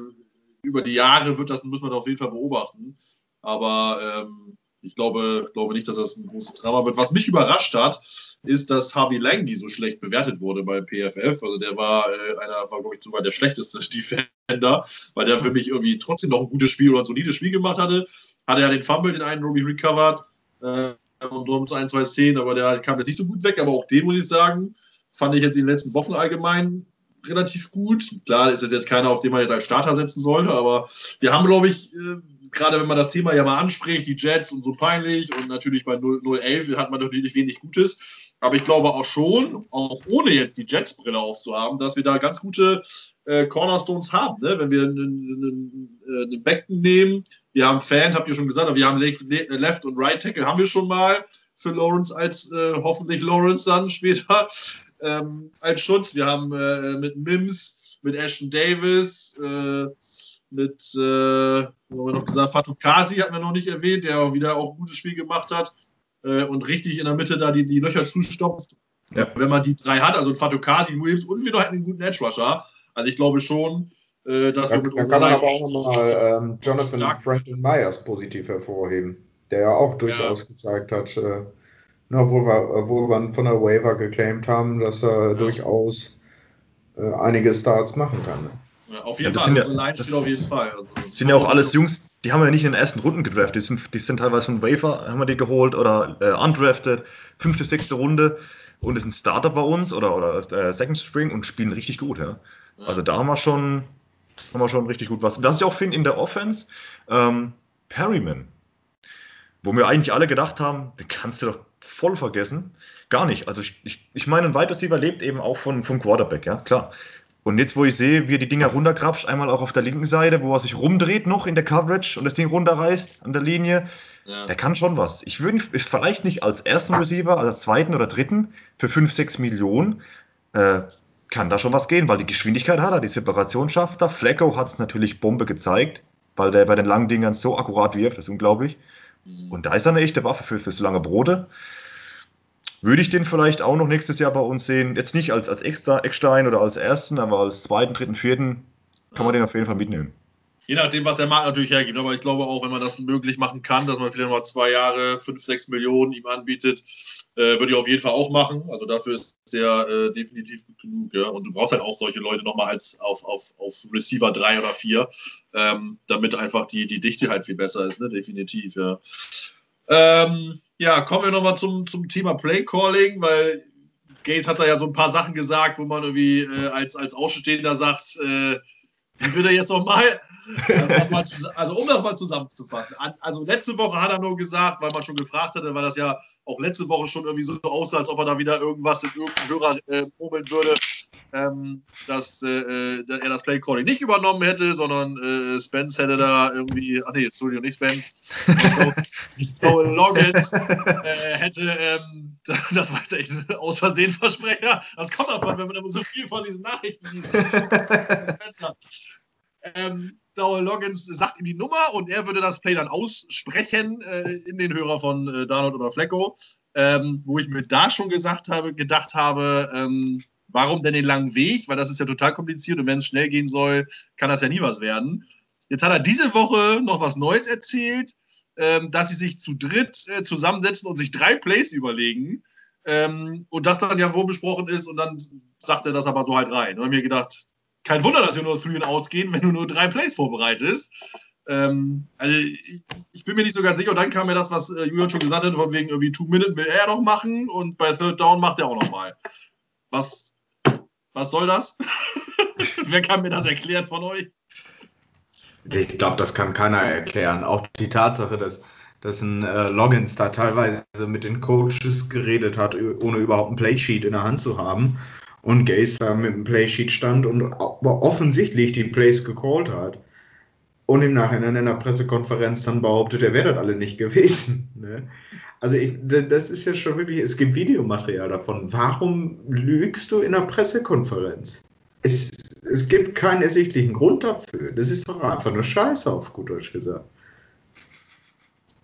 über die Jahre wird das, muss man auf jeden Fall beobachten. Aber ähm, ich glaube, glaube nicht, dass das ein großes Drama wird. Was mich überrascht hat, ist, dass Harvey Langley so schlecht bewertet wurde bei PFF. Also der war äh, einer, war glaube ich sogar der schlechteste Defender, weil der für mich irgendwie trotzdem noch ein gutes Spiel oder ein solides Spiel gemacht hatte. Hatte ja den Fumble, den einen Ruby recovered äh, und drum ein, zwei Szenen, aber der kam jetzt nicht so gut weg. Aber auch den muss ich sagen, fand ich jetzt in den letzten Wochen allgemein relativ gut. Klar ist es jetzt keiner, auf den man jetzt als Starter setzen sollte, aber wir haben, glaube ich, äh, gerade wenn man das Thema ja mal anspricht, die Jets und so peinlich und natürlich bei 011 hat man natürlich wenig Gutes. Aber ich glaube auch schon, auch ohne jetzt die Jets-Brille aufzuhaben, dass wir da ganz gute äh, Cornerstones haben. Ne? Wenn wir einen, einen, Becken nehmen, wir haben Fan, habt ihr schon gesagt, wir haben Left und Right Tackle, haben wir schon mal für Lawrence als äh, hoffentlich Lawrence dann später ähm, als Schutz. Wir haben äh, mit Mims, mit Ashton Davis, äh, mit, äh, haben wir noch gesagt, Fatou Kasi hatten wir noch nicht erwähnt, der auch wieder auch ein gutes Spiel gemacht hat äh, und richtig in der Mitte da die, die Löcher zustopft. Ja. Wenn man die drei hat, also Fatou Kasi, Williams und wir noch einen guten Edge Rusher. Also ich glaube schon, äh, dass da, wir mit Dann kann man aber auch nochmal ähm, Jonathan. Franklin Myers positiv hervorheben, der ja auch durchaus ja. gezeigt hat, äh, obwohl, wir, obwohl wir von der Waiver geclaimed haben, dass er ja. durchaus äh, einige Starts machen kann. Ne? Ja, auf jeden ja, Fall. Sind ja, das auf jeden Fall. Also, sind ja auch alles Jungs, die haben wir ja nicht in den ersten Runden gedraftet. Die sind, die sind teilweise von Wafer, haben wir die geholt oder äh, undrafted, fünfte, sechste Runde und ist ein Starter bei uns oder, oder äh, Second Spring und spielen richtig gut. Ja? ja. Also da haben wir schon, haben wir schon richtig gut was. Und das ist auch finde in der Offense. Ähm, Perryman, wo wir eigentlich alle gedacht haben, den kannst du doch voll vergessen. Gar nicht. Also ich, ich, ich meine, ein Wide Receiver lebt eben auch von, vom Quarterback, ja, klar. Und jetzt, wo ich sehe, wie er die Dinger runterkrapscht, einmal auch auf der linken Seite, wo er sich rumdreht noch in der Coverage und das Ding runterreißt an der Linie, ja. der kann schon was. Ich würde vielleicht nicht als ersten Receiver, als zweiten oder dritten für 5, 6 Millionen, äh, kann da schon was gehen, weil die Geschwindigkeit hat er, die Separation schafft er. Flecko hat es natürlich Bombe gezeigt, weil der bei den langen Dingern so akkurat wirft, das ist unglaublich. Und da ist er eine echte Waffe für, für so lange Brote würde ich den vielleicht auch noch nächstes Jahr bei uns sehen. Jetzt nicht als, als Eckstein oder als ersten, aber als zweiten, dritten, vierten kann man den auf jeden Fall mitnehmen. Je nachdem, was der Markt natürlich hergibt. Aber ich glaube auch, wenn man das möglich machen kann, dass man vielleicht mal zwei Jahre, fünf, sechs Millionen ihm anbietet, äh, würde ich auf jeden Fall auch machen. Also dafür ist der äh, definitiv gut genug. Ja? Und du brauchst halt auch solche Leute nochmal als auf, auf, auf Receiver 3 oder 4, ähm, damit einfach die, die Dichte halt viel besser ist, ne? definitiv. Ja. Ähm, ja, kommen wir nochmal zum, zum Thema Playcalling, weil Gaze hat da ja so ein paar Sachen gesagt, wo man irgendwie äh, als, als Außenstehender sagt, äh, wie will er jetzt nochmal? Also, also, um das mal zusammenzufassen. Also letzte Woche hat er nur gesagt, weil man schon gefragt hatte, weil das ja auch letzte Woche schon irgendwie so aussah, als ob er da wieder irgendwas in irgendeinem Hörer äh, murmeln würde. ähm, dass, äh, dass er das Play Calling nicht übernommen hätte, sondern äh, Spence hätte da irgendwie, ach nee, Entschuldigung, nicht Spence, Joel Loggins äh, hätte, ähm, das war jetzt echt ein aus Versehen Versprecher. Das kommt davon, wenn man immer so viel von diesen Nachrichten liest. ähm, Dowell Loggins sagt ihm die Nummer und er würde das Play dann aussprechen äh, in den Hörer von äh, Darnold oder Flecko, ähm, wo ich mir da schon gesagt habe, gedacht habe, ähm, warum denn den langen Weg? Weil das ist ja total kompliziert und wenn es schnell gehen soll, kann das ja nie was werden. Jetzt hat er diese Woche noch was Neues erzählt, ähm, dass sie sich zu dritt äh, zusammensetzen und sich drei Plays überlegen. Ähm, und das dann ja vorbesprochen ist und dann sagt er das aber so halt rein. Und ich mir gedacht, kein Wunder, dass wir nur Three and Outs gehen, wenn du nur drei Plays vorbereitest. Ähm, also ich, ich, bin mir nicht so ganz sicher. Und dann kam mir das, was äh, Julian schon gesagt hat, von wegen irgendwie Two Minute will er doch machen und bei Third Down macht er auch nochmal. Was, was soll das? Wer kann mir das erklären von euch? Ich glaube, das kann keiner erklären. Auch die Tatsache, dass, dass ein äh, Loggins da teilweise mit den Coaches geredet hat, ohne überhaupt ein Playsheet in der Hand zu haben und Gaze da mit dem Playsheet stand und offensichtlich die Plays gecallt hat und im Nachhinein in der Pressekonferenz dann behauptet, er wäre das alle nicht gewesen. Ne? Also ich, das ist ja schon wirklich, es gibt Videomaterial davon. Warum lügst du in der Pressekonferenz? Es, es gibt keinen ersichtlichen Grund dafür. Das ist doch einfach eine Scheiße, auf gut Deutsch gesagt.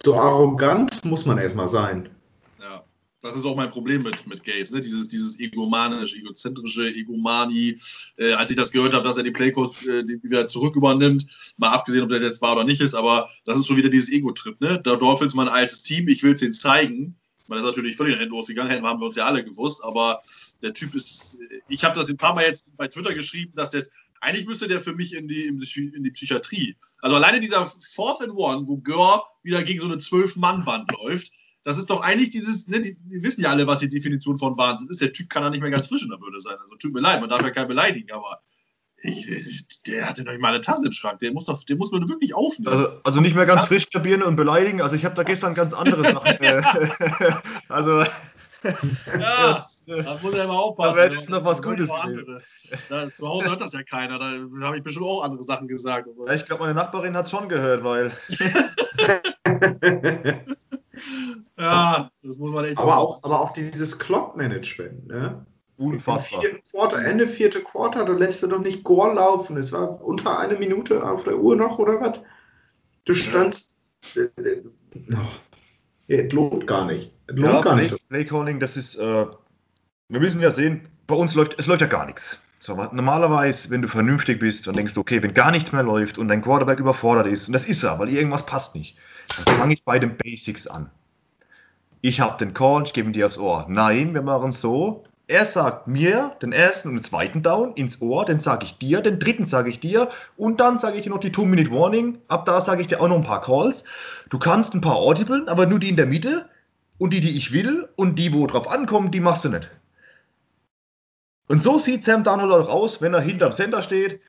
So arrogant muss man erstmal sein. Das ist auch mein Problem mit, mit Gaze, ne? dieses, dieses egomanische, egozentrische Egomani. Äh, als ich das gehört habe, dass er die Playcodes äh, wieder zurück übernimmt, mal abgesehen, ob das jetzt war oder nicht ist, aber das ist schon wieder dieses Ego-Trip. Ne? Der Dolphins mein altes Team, ich will es ihnen zeigen. Man ist natürlich völlig nach hinten losgegangen, haben wir uns ja alle gewusst, aber der Typ ist, ich habe das ein paar Mal jetzt bei Twitter geschrieben, dass der, eigentlich müsste der für mich in die, in die Psychiatrie. Also alleine dieser Fourth and One, wo Gör wieder gegen so eine Zwölf-Mann-Wand läuft, das ist doch eigentlich dieses, ne, die, die, wissen ja alle, was die Definition von Wahnsinn ist. Der Typ kann ja nicht mehr ganz frisch in der Würde sein. Also tut mir leid, man darf ja keinen beleidigen, aber ich, ich, der hatte noch nicht mal eine Tasse im Schrank. Der muss, doch, den muss man wirklich aufnehmen. Also, also nicht mehr ganz frisch kapieren und beleidigen. Also ich habe da gestern ganz andere Sachen. Äh, also ja, da muss er immer aufpassen. Da wäre jetzt noch was Gutes. Da, zu Hause hört das ja keiner. Da habe ich bestimmt auch andere Sachen gesagt. Ja, ich glaube, meine Nachbarin hat es schon gehört, weil. Ja, das muss man echt aber auch, aber auch dieses Clock-Management, ne? Unfassbar. Vierten Quarter, Ende vierte Quarter, da lässt du doch nicht Gore laufen. Es war unter eine Minute auf der Uhr noch, oder was? Du standst. Ja. Äh, äh, oh. Es lohnt gar nicht. Es lohnt ja, gar Play, nicht. Playcalling, das ist. Äh, wir müssen ja sehen, bei uns läuft, es läuft ja gar nichts. So, normalerweise, wenn du vernünftig bist und denkst, okay, wenn gar nichts mehr läuft und dein Quarterback überfordert ist, und das ist er, weil irgendwas passt nicht, dann fange ich bei den Basics an. Ich habe den Call, ich gebe ihn dir aufs Ohr. Nein, wir machen so. Er sagt mir den ersten und den zweiten Down ins Ohr, den sage ich dir, den dritten sage ich dir und dann sage ich dir noch die Two-Minute-Warning. Ab da sage ich dir auch noch ein paar Calls. Du kannst ein paar Audiblen, aber nur die in der Mitte und die, die ich will und die, wo drauf ankommen, die machst du nicht. Und so sieht Sam Darnold auch aus, wenn er hinterm Center steht.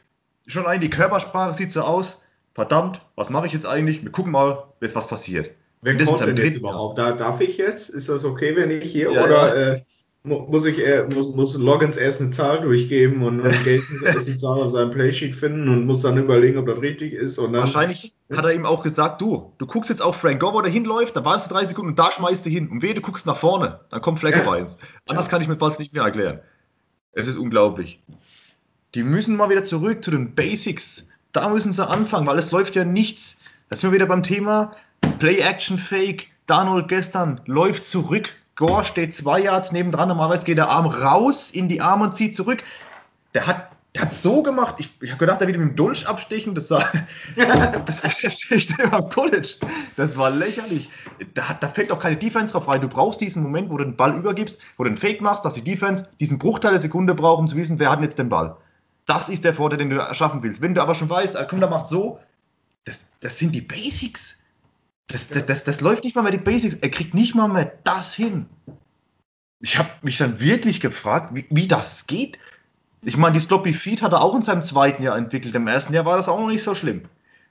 Schon allein die Körpersprache sieht so aus. Verdammt, was mache ich jetzt eigentlich? Wir gucken mal, jetzt was passiert. Wer kommt denn jetzt überhaupt? Da, darf ich jetzt? Ist das okay, wenn ich hier? Ja, oder ja. Äh, muss ich äh, muss, muss Logins erst eine Zahl durchgeben und, und muss erst eine Zahl auf seinem Playsheet finden und muss dann überlegen, ob das richtig ist. Und dann Wahrscheinlich hat er ihm auch gesagt, du, du guckst jetzt auf Frank Gore, wo der hinläuft, da warst du drei Sekunden und da schmeißt du hin. Und wehe, du guckst nach vorne, dann kommt Fleck ja. rein. Anders kann ich mir fast nicht mehr erklären. Es ist unglaublich. Die müssen mal wieder zurück zu den Basics. Da müssen sie anfangen, weil es läuft ja nichts. Da sind wir wieder beim Thema Play-Action-Fake. Darnold gestern läuft zurück. Gore steht zwei Yards nebendran. Normalerweise geht der Arm raus in die Arme und zieht zurück. Der hat, der hat so gemacht. Ich, ich habe gedacht, er wird mit dem Dolch abstechen. Das war. das, das am College. Das war lächerlich. Da, da fällt auch keine Defense drauf rein. Du brauchst diesen Moment, wo du den Ball übergibst, wo du den Fake machst, dass die Defense diesen Bruchteil der Sekunde braucht, um zu wissen, wer hat jetzt den Ball. Das ist der Vorteil, den du erschaffen willst. Wenn du aber schon weißt, komm, der macht so, das, das sind die Basics. Das, das, das, das läuft nicht mal mehr die Basics. Er kriegt nicht mal mehr das hin. Ich habe mich dann wirklich gefragt, wie, wie das geht. Ich meine, die Sloppy Feed hat er auch in seinem zweiten Jahr entwickelt. Im ersten Jahr war das auch noch nicht so schlimm.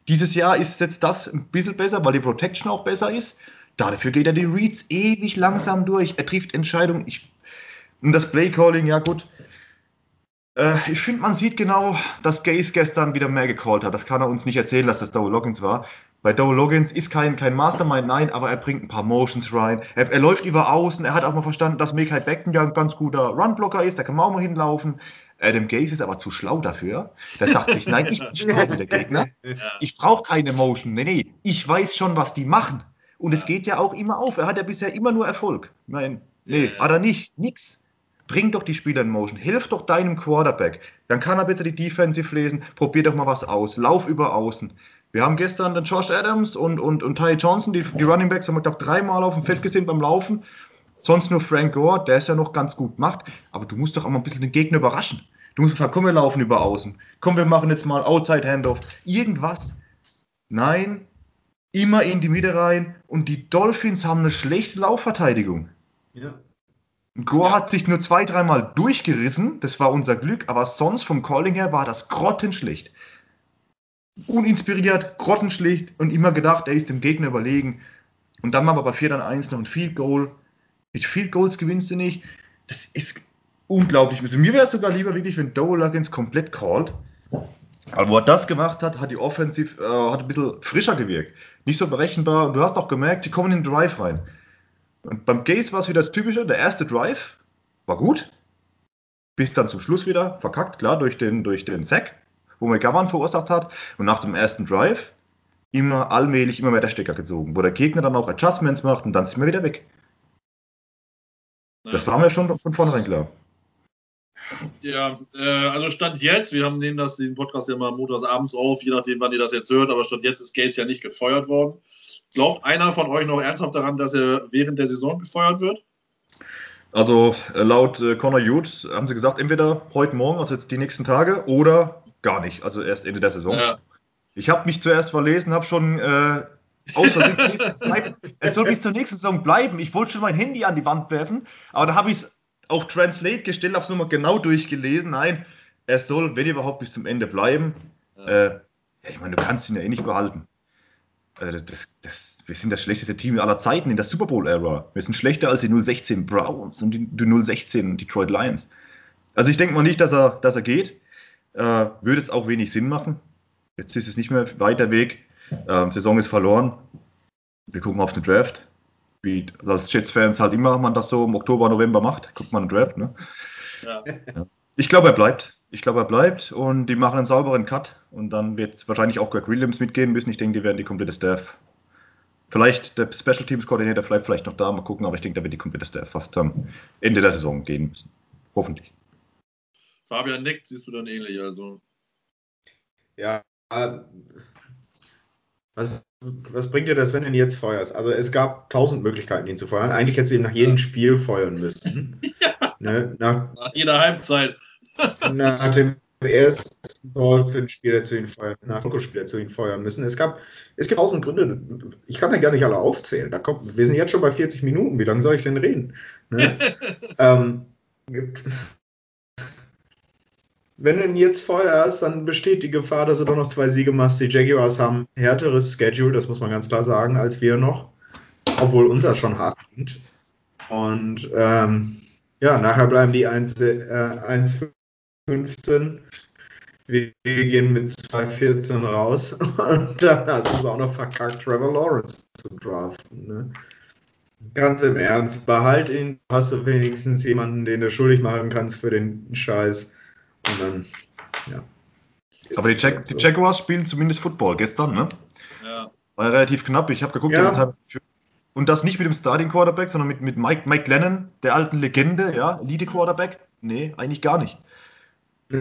Dieses Jahr ist jetzt das ein bisschen besser, weil die Protection auch besser ist. Dafür geht er die Reads ewig langsam durch. Er trifft Entscheidungen. Ich, und das Play Calling, ja gut. Äh, ich finde, man sieht genau, dass Gaze gestern wieder mehr gecallt hat. Das kann er uns nicht erzählen, dass das Doe Loggins war. Bei Doe Loggins ist kein, kein Mastermind, nein, aber er bringt ein paar Motions rein. Er, er läuft über außen. Er hat auch mal verstanden, dass Mekai Becken ja ein ganz guter Runblocker ist. Da kann man auch mal hinlaufen. Adam Gaze ist aber zu schlau dafür. Der sagt sich, nein, ich bin der Gegner. Ich brauche keine Motion. Nee, nee, ich weiß schon, was die machen. Und es geht ja auch immer auf. Er hat ja bisher immer nur Erfolg. Nein, nee, Ja. hat er nicht. Nix. Bring doch die Spieler in Motion. Hilf doch deinem Quarterback. Dann kann er besser die Defensive lesen. Probier doch mal was aus. Lauf über außen. Wir haben gestern den Josh Adams und, und, und Ty Johnson, die, die Running Backs, haben wir, glaube dreimal auf dem Feld gesehen beim Laufen. Sonst nur Frank Gore, der es ja noch ganz gut macht. Aber du musst doch auch mal ein bisschen den Gegner überraschen. Du musst sagen, komm, wir laufen über außen. Komm, wir machen jetzt mal Outside Handoff. Irgendwas. Nein, immer in die Mitte rein. Und die Dolphins haben eine schlechte Laufverteidigung. Ja. Gore Ja. hat sich nur zwei, dreimal durchgerissen. Das war unser Glück. Aber sonst vom Calling her war das grottenschlecht. Uninspiriert, grottenschlecht und immer gedacht, er ist dem Gegner überlegen. Und dann wir bei 4 dann 1 noch ein Field Goal. Mit Field Goals gewinnst du nicht. Das ist unglaublich. Also mir wäre es sogar lieber wirklich, wenn Doe Luggins komplett called. Aber wo er das gemacht hat, hat die Offensive äh, hat ein bisschen frischer gewirkt. Nicht so berechenbar. Und du hast auch gemerkt, die kommen in den Drive rein. Und beim Gaze war es wieder das Typische. Der erste Drive war gut. Bis dann zum Schluss wieder verkackt, klar, durch den, durch den Sack, wo McGovern verursacht hat. Und nach dem ersten Drive immer allmählich immer mehr der Stecker gezogen, wo der Gegner dann auch Adjustments macht und dann sind wir wieder weg. Das war mir schon von vornherein klar. Ja, äh, also Stand jetzt, wir haben nehmen das, diesen Podcast ja mal montags abends auf, je nachdem, wann ihr das jetzt hört, aber Stand jetzt ist Gates ja nicht gefeuert worden. Glaubt einer von euch noch ernsthaft daran, dass er während der Saison gefeuert wird? Also äh, laut äh, Connor Hughes haben sie gesagt, entweder heute Morgen, also jetzt die nächsten Tage, oder gar nicht, also erst Ende der Saison. Ja. Ich habe mich zuerst verlesen, habe schon äh, bleibt- es soll bis zur nächsten Saison bleiben. Ich wollte schon mein Handy an die Wand werfen, aber da habe ich es auf Translate gestellt, habe es nochmal genau durchgelesen. Nein, er soll, wenn überhaupt, bis zum Ende bleiben. Ja. Äh, ich meine, du kannst ihn ja eh nicht behalten. Äh, das, das, wir sind das schlechteste Team aller Zeiten in der Super Bowl-Ära. Wir sind schlechter als die 016 Browns und die, die 016 Detroit Lions. Also ich denke mal nicht, dass er, dass er geht. Äh, würde jetzt auch wenig Sinn machen. Jetzt ist es nicht mehr weiter Weg. Ähm, Saison ist verloren. Wir gucken auf den Draft. Wie als Jets-Fans halt immer man das so im Oktober, November macht. Guckt man den Draft, ne? Ja. Ich glaube, er bleibt. Ich glaube, er bleibt und die machen einen sauberen Cut und dann wird wahrscheinlich auch Greg Williams mitgehen müssen. Ich denke, die werden die komplette Staff. Vielleicht der Special Teams Koordinator bleibt vielleicht noch da, mal gucken, aber ich denke, da wird die komplette Staff fast am Ende der Saison gehen müssen. Hoffentlich. Fabian nickt, siehst du dann ähnlich, also. Ja, was, was bringt dir das, wenn du ihn jetzt feuerst? Also es gab tausend Möglichkeiten, ihn zu feuern. Eigentlich hätte sie ihn nach jedem Spiel feuern müssen. Ne? Nach, Nach jeder Halbzeit. nach dem ersten Dolphin-Spiel hätte sie ihn feuern, nach dem Spiel hätte sie ihn feuern müssen. Es gab, es gibt tausend Gründe. Ich kann ja gar nicht alle aufzählen. Da kommt, wir sind jetzt schon bei 40 Minuten. Wie lange soll ich denn reden? Ne? ähm, wenn du ihn jetzt feuerst, dann besteht die Gefahr, dass du doch noch zwei Siege machst. Die Jaguars haben ein härteres Schedule, das muss man ganz klar sagen, als wir noch. Obwohl unser schon hart klingt. Und ähm, ja, nachher bleiben die 1,15. Äh, wir, wir gehen mit 2,14 raus. Und dann hast du es auch noch verkackt, Trevor Lawrence zu draften. Ne? Ganz im Ernst, behalt ihn, hast du wenigstens jemanden, den du schuldig machen kannst für den Scheiß. Und dann, ja. Aber die, Jag die Jaguars spielen zumindest Football gestern, ne? Ja. War ja relativ knapp. Ich habe geguckt, Ja. die für- und das nicht mit dem Starting Quarterback, sondern mit, mit Mike, Mike Lennon, der alten Legende, ja, Elite Quarterback. Nee, eigentlich gar nicht.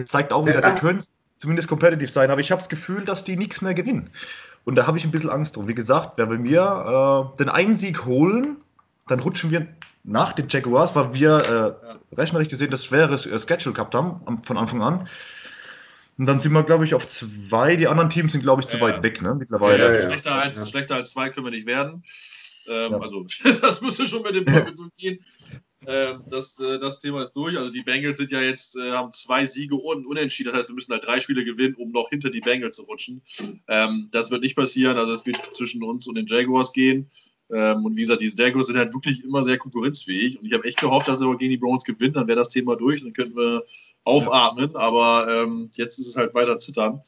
Zeigt auch wieder, Ja. der könnte zumindest competitive sein, aber ich habe das Gefühl, dass die nichts mehr gewinnen. Und da habe ich ein bisschen Angst drum. Wie gesagt, wenn wir äh, den einen Sieg holen, dann rutschen wir nach den Jaguars, weil wir äh, rechnerisch gesehen das schwere äh, Schedule gehabt haben von Anfang an. Und dann sind wir, glaube ich, auf zwei. Die anderen Teams sind, glaube ich, zu Ja, ja. weit weg, ne? Mittlerweile. Ja, ja. Schlechter, als, Ja. schlechter als zwei können wir nicht werden. Ähm, Ja. Also, das müsste schon mit dem Teufel so gehen. Ähm, das, äh, das Thema ist durch. Also, die Bengals sind ja jetzt, äh, haben zwei Siege und unentschieden. Das heißt, wir müssen halt drei Spiele gewinnen, um noch hinter die Bengals zu rutschen. Ähm, das wird nicht passieren. Also, es wird zwischen uns und den Jaguars gehen. Ähm, und wie gesagt, die Jaguars sind halt wirklich immer sehr konkurrenzfähig. Und ich habe echt gehofft, dass sie gegen die Browns gewinnen. Dann wäre das Thema durch, dann könnten wir aufatmen. Aber ähm, jetzt ist es halt weiter zittern.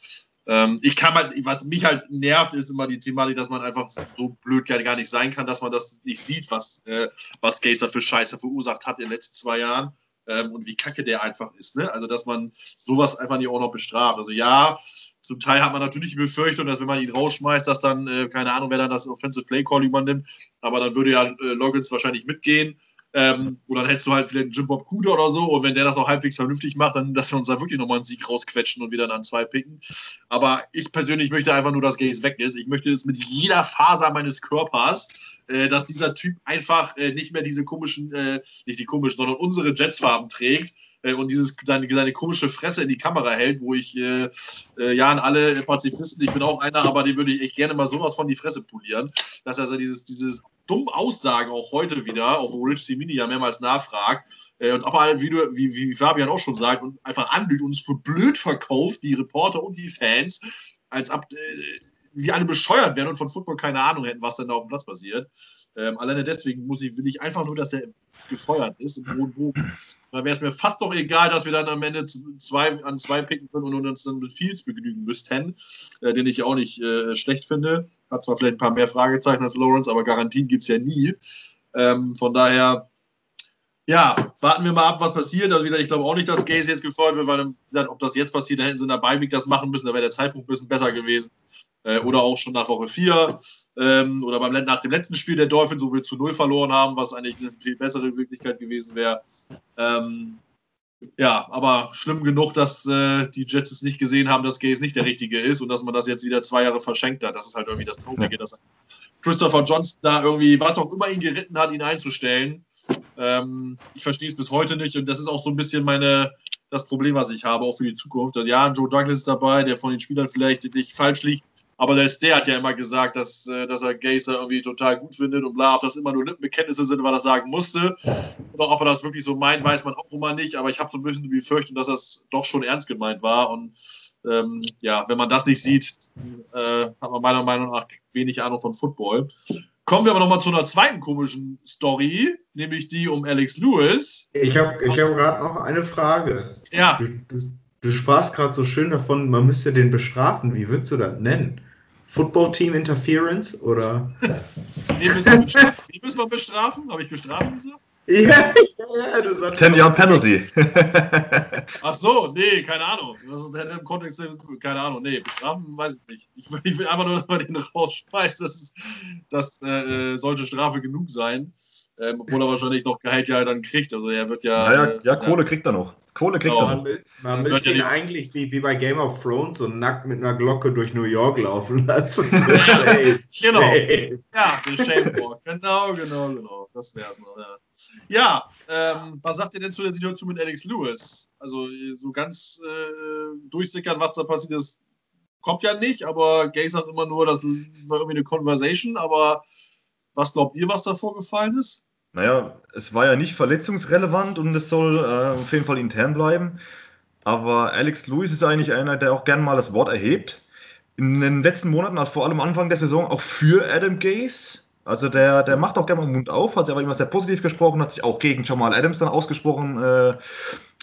Ähm, ich kann mal, was mich halt nervt, ist immer die Thematik, dass man einfach so blöd gar nicht sein kann, dass man das nicht sieht, was, äh, was Gazer für Scheiße verursacht hat in den letzten zwei Jahren. Ähm, und wie kacke der einfach ist. Ne? Also, dass man sowas einfach nicht auch noch bestraft. Also, ja, zum Teil hat man natürlich die Befürchtung, dass wenn man ihn rausschmeißt, dass dann, äh, keine Ahnung, wer dann das Offensive Play Call übernimmt, aber dann würde ja äh, Loggins wahrscheinlich mitgehen. Ähm, oder dann hättest du halt vielleicht Jim Bob Cooter oder so. Und wenn der das auch halbwegs vernünftig macht, dann, dass wir uns da wirklich nochmal einen Sieg rausquetschen und wieder an zwei picken. Aber ich persönlich möchte einfach nur, dass Gaze weg ist. Ich möchte es mit jeder Faser meines Körpers, äh, dass dieser Typ einfach äh, nicht mehr diese komischen, äh, nicht die komischen, sondern unsere Jetsfarben trägt äh, und dieses seine, seine, komische Fresse in die Kamera hält, wo ich äh, äh, ja an alle Pazifisten, ich bin auch einer, aber den würde ich gerne mal sowas von die Fresse polieren, dass er so dieses, dieses dumme Aussagen auch heute wieder, auch wo Rich Simini ja mehrmals nachfragt, äh, und aber wie, du, wie, wie Fabian auch schon sagt, und einfach anlügt und uns für blöd verkauft, die Reporter und die Fans, als ab, äh, wie alle bescheuert werden und von Football keine Ahnung hätten, was denn da auf dem Platz passiert. Ähm, alleine deswegen muss ich, will ich einfach nur, dass der gefeuert ist im hohen Bogen. Da wäre es mir fast noch egal, dass wir dann am Ende zwei, an zwei picken können und uns dann mit Fields begnügen müssten, äh, den ich auch nicht äh, schlecht finde. Hat zwar vielleicht ein paar mehr Fragezeichen als Lawrence, aber Garantien gibt es ja nie. Ähm, von daher, ja, warten wir mal ab, was passiert. Also wieder, ich glaube auch nicht, dass Gaze jetzt gefeuert wird, weil dann, ob das jetzt passiert, da hätten sie in der Beiweek das machen müssen, da wäre der Zeitpunkt ein bisschen besser gewesen. Äh, oder auch schon nach Woche 4 ähm, oder beim, nach dem letzten Spiel der Dolphins, wo wir zu Null verloren haben, was eigentlich eine viel bessere Wirklichkeit gewesen wäre. Ähm, ja, aber schlimm genug, dass äh, die Jets es nicht gesehen haben, dass Gaze nicht der Richtige ist und dass man das jetzt wieder zwei Jahre verschenkt hat. Das ist halt irgendwie das Traurige, dass Christopher Johnson da irgendwie, was auch immer ihn geritten hat, ihn einzustellen. Ähm, ich verstehe es bis heute nicht und das ist auch so ein bisschen meine, das Problem, was ich habe, auch für die Zukunft. Ja, Joe Douglas ist dabei, der von den Spielern vielleicht nicht falsch liegt, aber der Ste hat ja immer gesagt, dass, äh, dass er Gazer irgendwie total gut findet und bla, ob das immer nur Lippenbekenntnisse sind, weil er sagen musste. Oder ob er das wirklich so meint, weiß man auch immer nicht. Aber ich habe so ein bisschen die Befürchtung, dass das doch schon ernst gemeint war. Und ähm, ja, wenn man das nicht sieht, äh, hat man meiner Meinung nach wenig Ahnung von Football. Kommen wir aber nochmal zu einer zweiten komischen Story, nämlich die um Alex Lewis. Ich habe ich hab gerade noch eine Frage. Ja. Du, du, du sprachst gerade so schön davon, man müsste den bestrafen. Wie würdest du das nennen? Football Team Interference oder? Wie müssen wir bestrafen? Wie müssen wir bestrafen? Habe ich bestrafen gesagt? Ja, ja, du sagst. 10 Yard Penalty. Ach so, nee, keine Ahnung. Das ist im Kontext, keine Ahnung, nee, bestrafen weiß ich nicht. Ich, ich will einfach nur, dass man den rausschmeißt. Das, ist, das äh, sollte Strafe genug sein. Ähm, obwohl er wahrscheinlich noch Gehalt ja dann kriegt. Also er wird ja. Naja, ja, Kohle kriegt er noch. Kohle kriegt genau, er. Man, man müsste ihn eigentlich wie, wie bei Game of Thrones so nackt mit einer Glocke durch New York laufen lassen. So shame, genau. Shame. Ja, der Shame Walk. Genau, genau, genau. Das wär's noch. Ja, ja ähm, was sagt ihr denn zu der Situation mit Alex Lewis? Also so ganz äh, durchsickern, was da passiert ist, kommt ja nicht, aber Gay sagt immer nur, das war irgendwie eine Conversation, aber was glaubt ihr, was da vorgefallen ist? Naja, es war ja nicht verletzungsrelevant und es soll äh, auf jeden Fall intern bleiben. Aber Alex Lewis ist eigentlich einer, der auch gerne mal das Wort erhebt. In den letzten Monaten, also vor allem Anfang der Saison, auch für Adam Gaze. Also der, der macht auch gerne mal den Mund auf, hat sich aber immer sehr positiv gesprochen, hat sich auch gegen Jamal Adams dann ausgesprochen äh,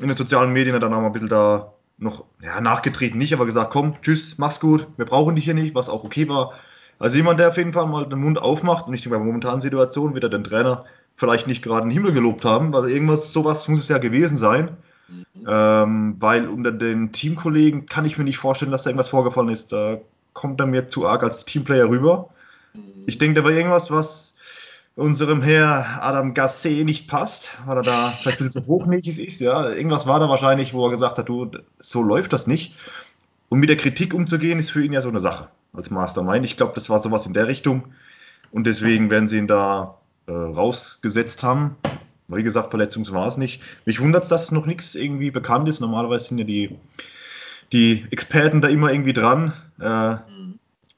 in den sozialen Medien, hat dann auch mal ein bisschen da noch ja, nachgetreten, nicht, aber gesagt, komm, tschüss, mach's gut, wir brauchen dich hier nicht, was auch okay war. Also jemand, der auf jeden Fall mal den Mund aufmacht und ich denke, bei der momentanen Situation wird er den Trainer vielleicht nicht gerade den Himmel gelobt haben, weil irgendwas, sowas muss es ja gewesen sein. Mhm. Ähm, weil unter den Teamkollegen kann ich mir nicht vorstellen, dass da irgendwas vorgefallen ist. Da kommt er mir zu arg als Teamplayer rüber. Mhm. Ich denke, da war irgendwas, was unserem Herr Adam Gasset nicht passt, weil er da vielleicht ein bisschen hochnäckig ist. Ja, irgendwas war da wahrscheinlich, wo er gesagt hat, du, so läuft das nicht. Und mit der Kritik umzugehen, ist für ihn ja so eine Sache als Mastermind. Ich glaube, das war sowas in der Richtung. Und deswegen werden sie ihn da äh, rausgesetzt haben. Wie gesagt, Verletzungs war es nicht. Mich wundert es, dass noch nichts irgendwie bekannt ist. Normalerweise sind ja die, die Experten da immer irgendwie dran, äh,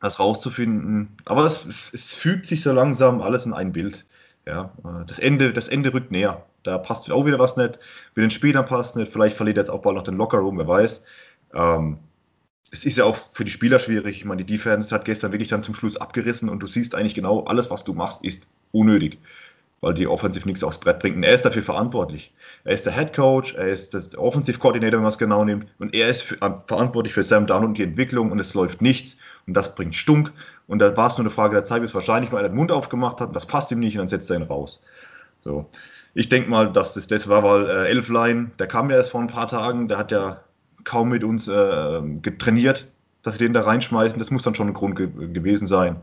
das rauszufinden. Aber es, es, es, fügt sich so langsam alles in ein Bild. Ja, äh, das, Ende, das Ende rückt näher. Da passt auch wieder was nicht. Mit den Spielern passt nicht. Vielleicht verliert er jetzt auch bald noch den Lockerroom, wer weiß. Ähm, es ist ja auch für die Spieler schwierig. Ich meine, die Defense hat gestern wirklich dann zum Schluss abgerissen und du siehst eigentlich genau, alles, was du machst, ist unnötig, weil die Offensive nichts aufs Brett bringt. Und er ist dafür verantwortlich. Er ist der Head Coach, er ist der Offensive Coordinator, wenn man es genau nimmt, und er ist für, verantwortlich für Sam Down und die Entwicklung und es läuft nichts und das bringt Stunk. Und da war es nur eine Frage der Zeit, bis wahrscheinlich mal einer den Mund aufgemacht hat und das passt ihm nicht und dann setzt er ihn raus. So. Ich denke mal, dass das das war, weil äh, Elfline, der kam ja erst vor ein paar Tagen, der hat ja kaum mit uns äh, getrainiert, dass sie den da reinschmeißen. Das muss dann schon ein Grund ge gewesen sein.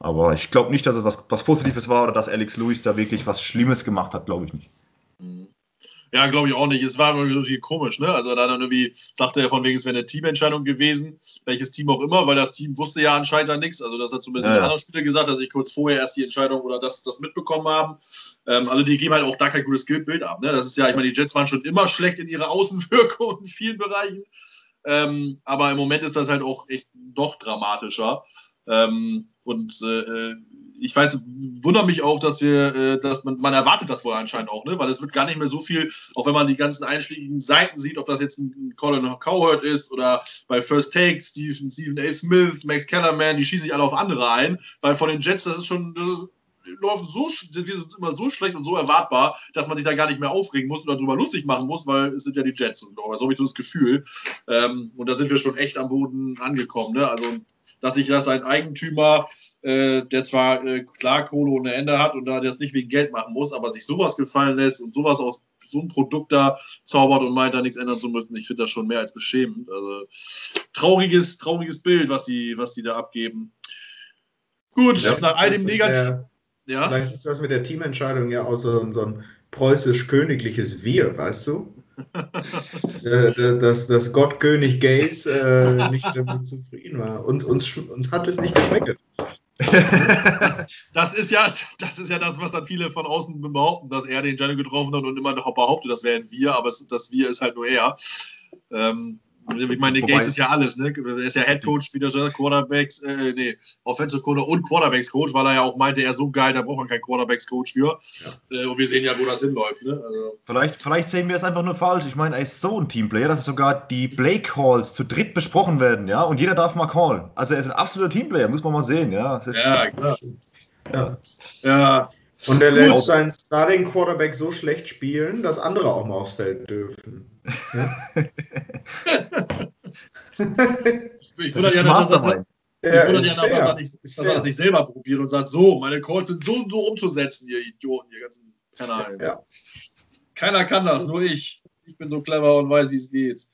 Aber ich glaube nicht, dass es was, was Positives war oder dass Alex Lewis da wirklich was Schlimmes gemacht hat, glaube ich nicht. Mhm. Ja, glaube ich auch nicht. Es war irgendwie komisch, ne? Also da dann irgendwie sagte er von wegen, es wäre eine Teamentscheidung gewesen, welches Team auch immer, weil das Team wusste ja anscheinend dann nichts. Also das hat zumindest ja, ja. anderen Spieler gesagt, dass ich kurz vorher erst die Entscheidung oder das, das mitbekommen haben. Ähm, also die geben halt auch da kein gutes Bild ab. Ne? Das ist ja, ich meine, die Jets waren schon immer schlecht in ihrer Außenwirkung in vielen Bereichen. Ähm, aber im Moment ist das halt auch echt noch dramatischer. Ähm, und äh, ich weiß, wundere mich auch, dass wir, äh, dass man, man erwartet das wohl anscheinend auch, ne? Weil es wird gar nicht mehr so viel, auch wenn man die ganzen einschlägigen Seiten sieht, ob das jetzt ein Colin Cowherd ist oder bei First Take, Stephen, Stephen A. Smith, Max Kellerman, die schießen sich alle auf andere ein, weil von den Jets, das ist schon, äh, laufen so, sind wir immer so schlecht und so erwartbar, dass man sich da gar nicht mehr aufregen muss oder darüber lustig machen muss, weil es sind ja die Jets und so habe ich so das Gefühl. Ähm, und da sind wir schon echt am Boden angekommen, ne? Also, dass sich das ein Eigentümer äh, der zwar äh, klar Kohle ohne Ende hat und da das nicht wegen Geld machen muss, aber sich sowas gefallen lässt und sowas aus so einem Produkt da zaubert und meint, da nichts ändern zu müssen, ich finde das schon mehr als beschämend. Also trauriges, trauriges Bild, was die, was die da abgeben. Gut, ja, nach all dem Negativ. Ja? Vielleicht ist das mit der Teamentscheidung ja auch so, so ein preußisch-königliches Wir, weißt du? Äh, dass, dass Gott König Gays äh, nicht damit zufrieden war. Und uns, uns hat es nicht geschmeckt. das, ist ja, das ist ja das, was dann viele von außen behaupten, dass er den Gianni getroffen hat und immer noch behauptet, das wären wir, aber das Wir ist halt nur er. Ähm, ich meine, Gaze ist ja alles, ne? Er ist ja Head Coach, wieder so Quarterbacks, äh, nee, Offensive Coach und Quarterbacks Coach, weil er ja auch meinte, er ist so geil, da braucht man keinen Quarterbacks Coach für. Ja. Äh, und wir sehen ja, wo das hinläuft, ne? Also. Vielleicht, vielleicht sehen wir es einfach nur falsch. Ich meine, er ist so ein Teamplayer, dass sogar die Play Calls zu dritt besprochen werden, ja? Und jeder darf mal callen. Also er ist ein absoluter Teamplayer, muss man mal sehen, ja? ja, klar. Ja. ja. Und er lässt seinen Starting Quarterback so schlecht spielen, dass andere auch mal aufs Feld dürfen. Ja? ich würde ja, dass, er, ja das nicht selber probiert und sagt, so, meine Calls sind so und so umzusetzen, ihr Idioten, ihr ganzen Kanal. Ja. Keiner kann das, nur ich. Ich bin so clever und weiß, wie es geht.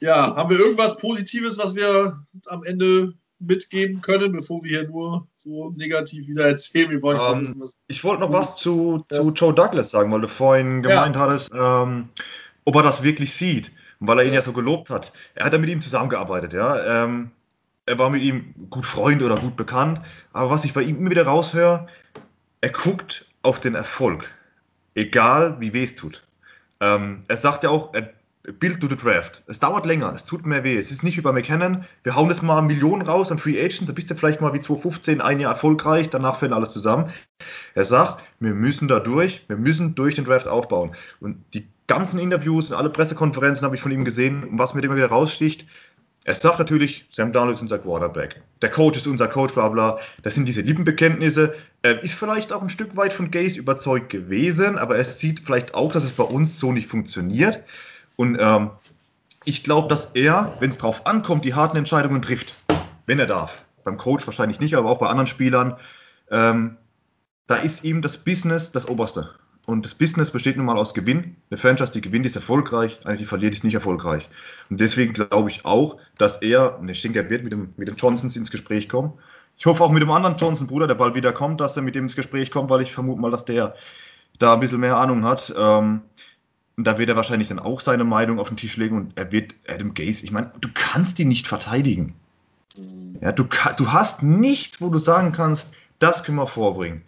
Ja, haben wir irgendwas Positives, was wir am Ende mitgeben können, bevor wir hier nur so negativ wieder erzählen. Wir wollen um, wissen, was ich wollte noch was zu, ja. zu Joe Douglas sagen, weil du vorhin gemeint ja. hattest, ähm, ob er das wirklich sieht, weil er ihn ja. ja so gelobt hat. Er hat ja mit ihm zusammengearbeitet, ja. Ähm, er war mit ihm gut Freund oder gut bekannt, aber was ich bei ihm immer wieder raushöre, er guckt auf den Erfolg, egal wie weh es tut. Ähm, er sagt ja auch, er Build to the Draft. Es dauert länger, es tut mehr weh. Es ist nicht wie bei McKinnon. Wir hauen jetzt mal Millionen raus an Free Agents, da bist du vielleicht mal wie 2015 ein Jahr erfolgreich, danach fällt alles zusammen. Er sagt, wir müssen da durch, wir müssen durch den Draft aufbauen. Und die ganzen Interviews und alle Pressekonferenzen habe ich von ihm gesehen. Was mir immer wieder raussticht, er sagt natürlich, Sam Darnold ist unser Quarterback. Der Coach ist unser Coach, bla bla. Das sind diese Lippenbekenntnisse. Er ist vielleicht auch ein Stück weit von Gaze überzeugt gewesen, aber er sieht vielleicht auch, dass es bei uns so nicht funktioniert. Und ähm, ich glaube, dass er, wenn es drauf ankommt, die harten Entscheidungen trifft, wenn er darf. Beim Coach wahrscheinlich nicht, aber auch bei anderen Spielern. Ähm, da ist ihm das Business das Oberste. Und das Business besteht nun mal aus Gewinn. Eine Franchise, die gewinnt, ist erfolgreich, eine, die verliert, ist nicht erfolgreich. Und deswegen glaube ich auch, dass er, und ich denke, er wird mit dem, mit dem Johnsons ins Gespräch kommen. Ich hoffe auch mit dem anderen Johnson-Bruder, der bald wieder kommt, dass er mit dem ins Gespräch kommt, weil ich vermute mal, dass der da ein bisschen mehr Ahnung hat. Ähm, und da wird er wahrscheinlich dann auch seine Meinung auf den Tisch legen und er wird Adam Gaze, ich meine, du kannst ihn nicht verteidigen. Ja, du, du hast nichts, wo du sagen kannst, das können wir vorbringen.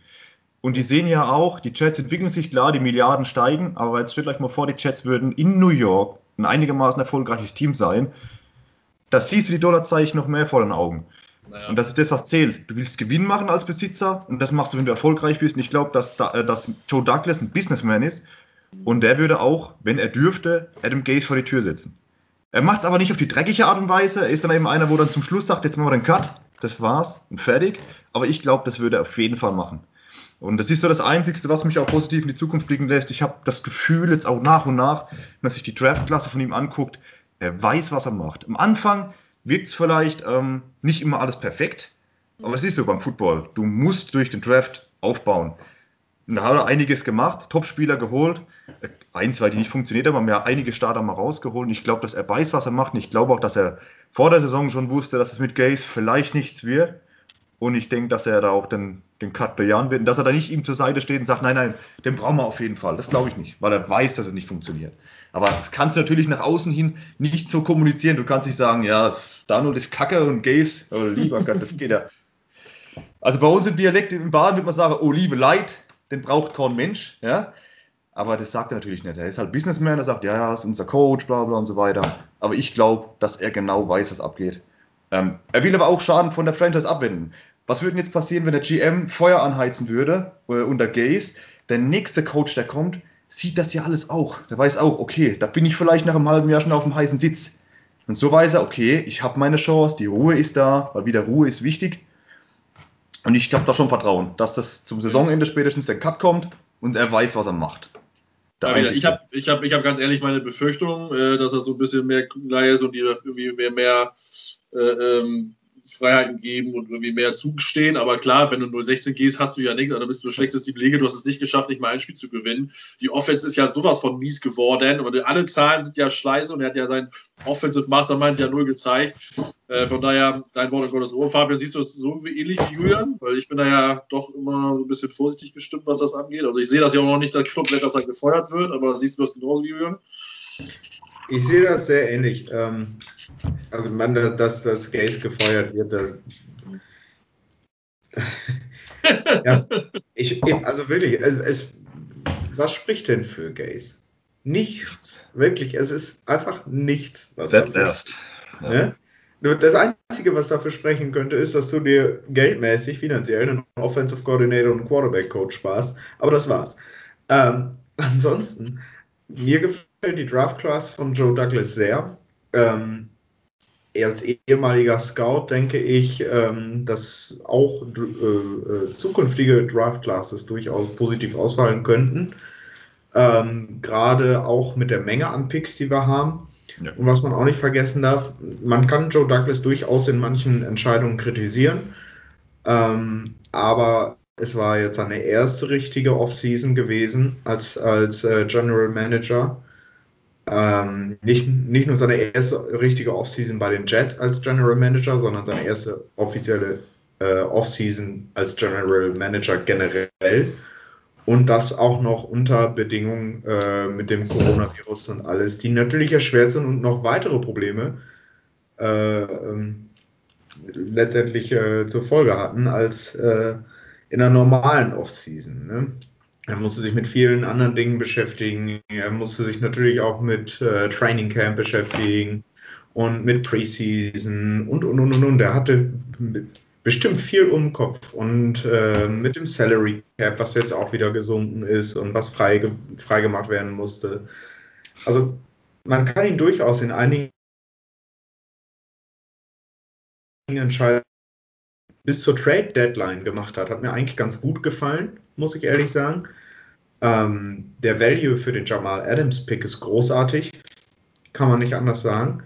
Und die sehen ja auch, die Jets entwickeln sich klar, die Milliarden steigen, aber jetzt stellt euch mal vor, die Jets würden in New York ein einigermaßen erfolgreiches Team sein. Da siehst du die Dollarzeichen noch mehr vor den Augen. Naja. Und das ist das, was zählt. Du willst Gewinn machen als Besitzer und das machst du, wenn du erfolgreich bist. Und ich glaube, dass, äh, dass Joe Douglas ein Businessman ist und der würde auch, wenn er dürfte, Adam Gaze vor die Tür setzen. Er macht es aber nicht auf die dreckige Art und Weise. Er ist dann eben einer, wo dann zum Schluss sagt, jetzt machen wir den Cut, das war's und fertig. Aber ich glaube, das würde er auf jeden Fall machen. Und das ist so das Einzige, was mich auch positiv in die Zukunft blicken lässt. Ich habe das Gefühl, jetzt auch nach und nach, wenn man sich die Draftklasse von ihm anguckt, er weiß, was er macht. Am Anfang wirkt es vielleicht ähm, nicht immer alles perfekt, aber es ist so beim Football. Du musst durch den Draft aufbauen. Und da hat er einiges gemacht, Topspieler geholt. Ein, zwei, die nicht funktioniert haben, haben ja einige Starter mal rausgeholt. Ich glaube, dass er weiß, was er macht. Und ich glaube auch, dass er vor der Saison schon wusste, dass es mit Gaze vielleicht nichts wird. Und ich denke, dass er da auch den, den Cut bejahen wird. Und dass er da nicht ihm zur Seite steht und sagt, nein, nein, den brauchen wir auf jeden Fall. Das glaube ich nicht, weil er weiß, dass es nicht funktioniert. Aber das kannst du natürlich nach außen hin nicht so kommunizieren. Du kannst nicht sagen, ja, Donald ist Kacke und Gaze, oh, lieber Gott, das geht ja. Also bei uns im Dialekt im Baden wird man sagen, oh, liebe Leid, den braucht kein Mensch. Ja? Aber das sagt er natürlich nicht. Er ist halt Businessman, er sagt, ja, ja, ist unser Coach, bla bla und so weiter. Aber ich glaube, dass er genau weiß, was abgeht. Ähm, er will aber auch Schaden von der Franchise abwenden. Was würde jetzt passieren, wenn der GM Feuer anheizen würde äh, unter Gaze? Der nächste Coach, der kommt, sieht das ja alles auch. Der weiß auch, okay, da bin ich vielleicht nach einem halben Jahr schon auf dem heißen Sitz. Und so weiß er, okay, ich habe meine Chance, die Ruhe ist da, weil wieder Ruhe ist wichtig. Und ich habe da schon Vertrauen, dass das zum Saisonende spätestens der Cut kommt und er weiß, was er macht. Ja, ich habe ich hab, ich hab ganz ehrlich meine Befürchtung, äh, dass er so ein bisschen mehr Laie ist und die irgendwie mehr, mehr äh, ähm, Freiheiten geben und irgendwie mehr zugestehen. Aber klar, wenn du 016 gehst, hast du ja nichts, dann bist du schlechteste die Liga. Du hast es nicht geschafft, nicht mal ein Spiel zu gewinnen. Die Offense ist ja sowas von mies geworden und alle Zahlen sind ja scheiße und er hat ja sein Offensive Mastermind ja null gezeigt. Äh, von daher, dein Wort in Gottes Ohr. Fabian, siehst du das so ähnlich wie Julian? Weil ich bin da ja doch immer ein bisschen vorsichtig gestimmt, was das angeht. Also ich sehe das ja auch noch nicht, dass Club Letter gefeuert wird, aber siehst du das genauso wie Julian? Ich sehe das sehr ähnlich. Ähm, also, man, dass das Gaze gefeuert wird, das. ja, ich, also wirklich, es, es, was spricht denn für Gaze? Nichts. Wirklich, es ist einfach nichts. Was dafür, erst. Ja. Ne? Das Einzige, was dafür sprechen könnte, ist, dass du dir geldmäßig, finanziell einen Offensive Coordinator und Quarterback Coach sparst. Aber das war's. Ähm, ansonsten, mir gefällt die Draft Class von Joe Douglas sehr. Ähm, als ehemaliger Scout denke ich, ähm, dass auch äh, äh, zukünftige Draft Classes durchaus positiv ausfallen könnten. Ähm, Gerade auch mit der Menge an Picks, die wir haben. Ja. Und was man auch nicht vergessen darf, man kann Joe Douglas durchaus in manchen Entscheidungen kritisieren. Ähm, aber es war jetzt seine erste richtige Offseason gewesen als, als äh, General Manager. Ähm, nicht, nicht nur seine erste richtige Offseason bei den Jets als General Manager, sondern seine erste offizielle äh, Offseason als General Manager generell. Und das auch noch unter Bedingungen äh, mit dem Coronavirus und alles, die natürlich erschwert sind und noch weitere Probleme äh, ähm, letztendlich äh, zur Folge hatten als äh, in einer normalen Offseason. Ne? Er musste sich mit vielen anderen Dingen beschäftigen. Er musste sich natürlich auch mit äh, Training Camp beschäftigen und mit Preseason und und und und. und. Er hatte bestimmt viel um den Kopf und äh, mit dem Salary Cap, was jetzt auch wieder gesunken ist und was frei, freigemacht werden musste. Also man kann ihn durchaus in einigen Entscheidungen bis zur Trade Deadline gemacht hat, hat mir eigentlich ganz gut gefallen, muss ich ehrlich sagen. Ähm, der Value für den Jamal Adams Pick ist großartig, kann man nicht anders sagen.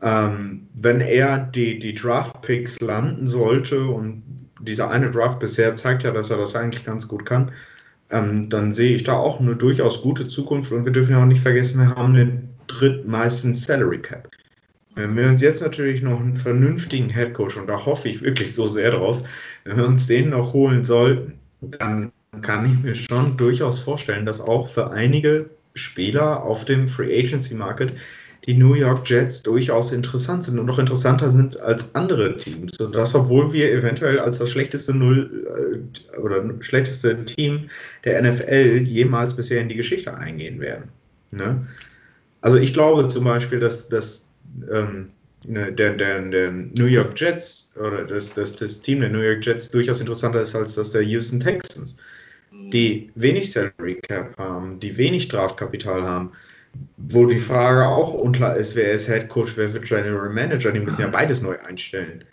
Ähm, wenn er die, die Draft Picks landen sollte und dieser eine Draft bisher zeigt ja, dass er das eigentlich ganz gut kann, ähm, dann sehe ich da auch eine durchaus gute Zukunft und wir dürfen ja auch nicht vergessen, wir haben den drittmeisten Salary Cap. Wenn wir uns jetzt natürlich noch einen vernünftigen Headcoach, und da hoffe ich wirklich so sehr drauf, wenn wir uns den noch holen sollten, dann kann ich mir schon durchaus vorstellen, dass auch für einige Spieler auf dem Free Agency Market die New York Jets durchaus interessant sind und noch interessanter sind als andere Teams. Und das, obwohl wir eventuell als das schlechteste Null äh, oder schlechteste Team der NFL jemals bisher in die Geschichte eingehen werden. Ne? Also ich glaube zum Beispiel, dass, dass ähm, ne, der, der, der, New York Jets oder das, das, das Team der New York Jets durchaus interessanter ist als das der Houston Texans, die wenig Salary Cap haben, die wenig Draftkapital haben, wo die Frage auch unklar ist, wer ist Head Coach, wer wird General Manager, die müssen ja beides neu einstellen.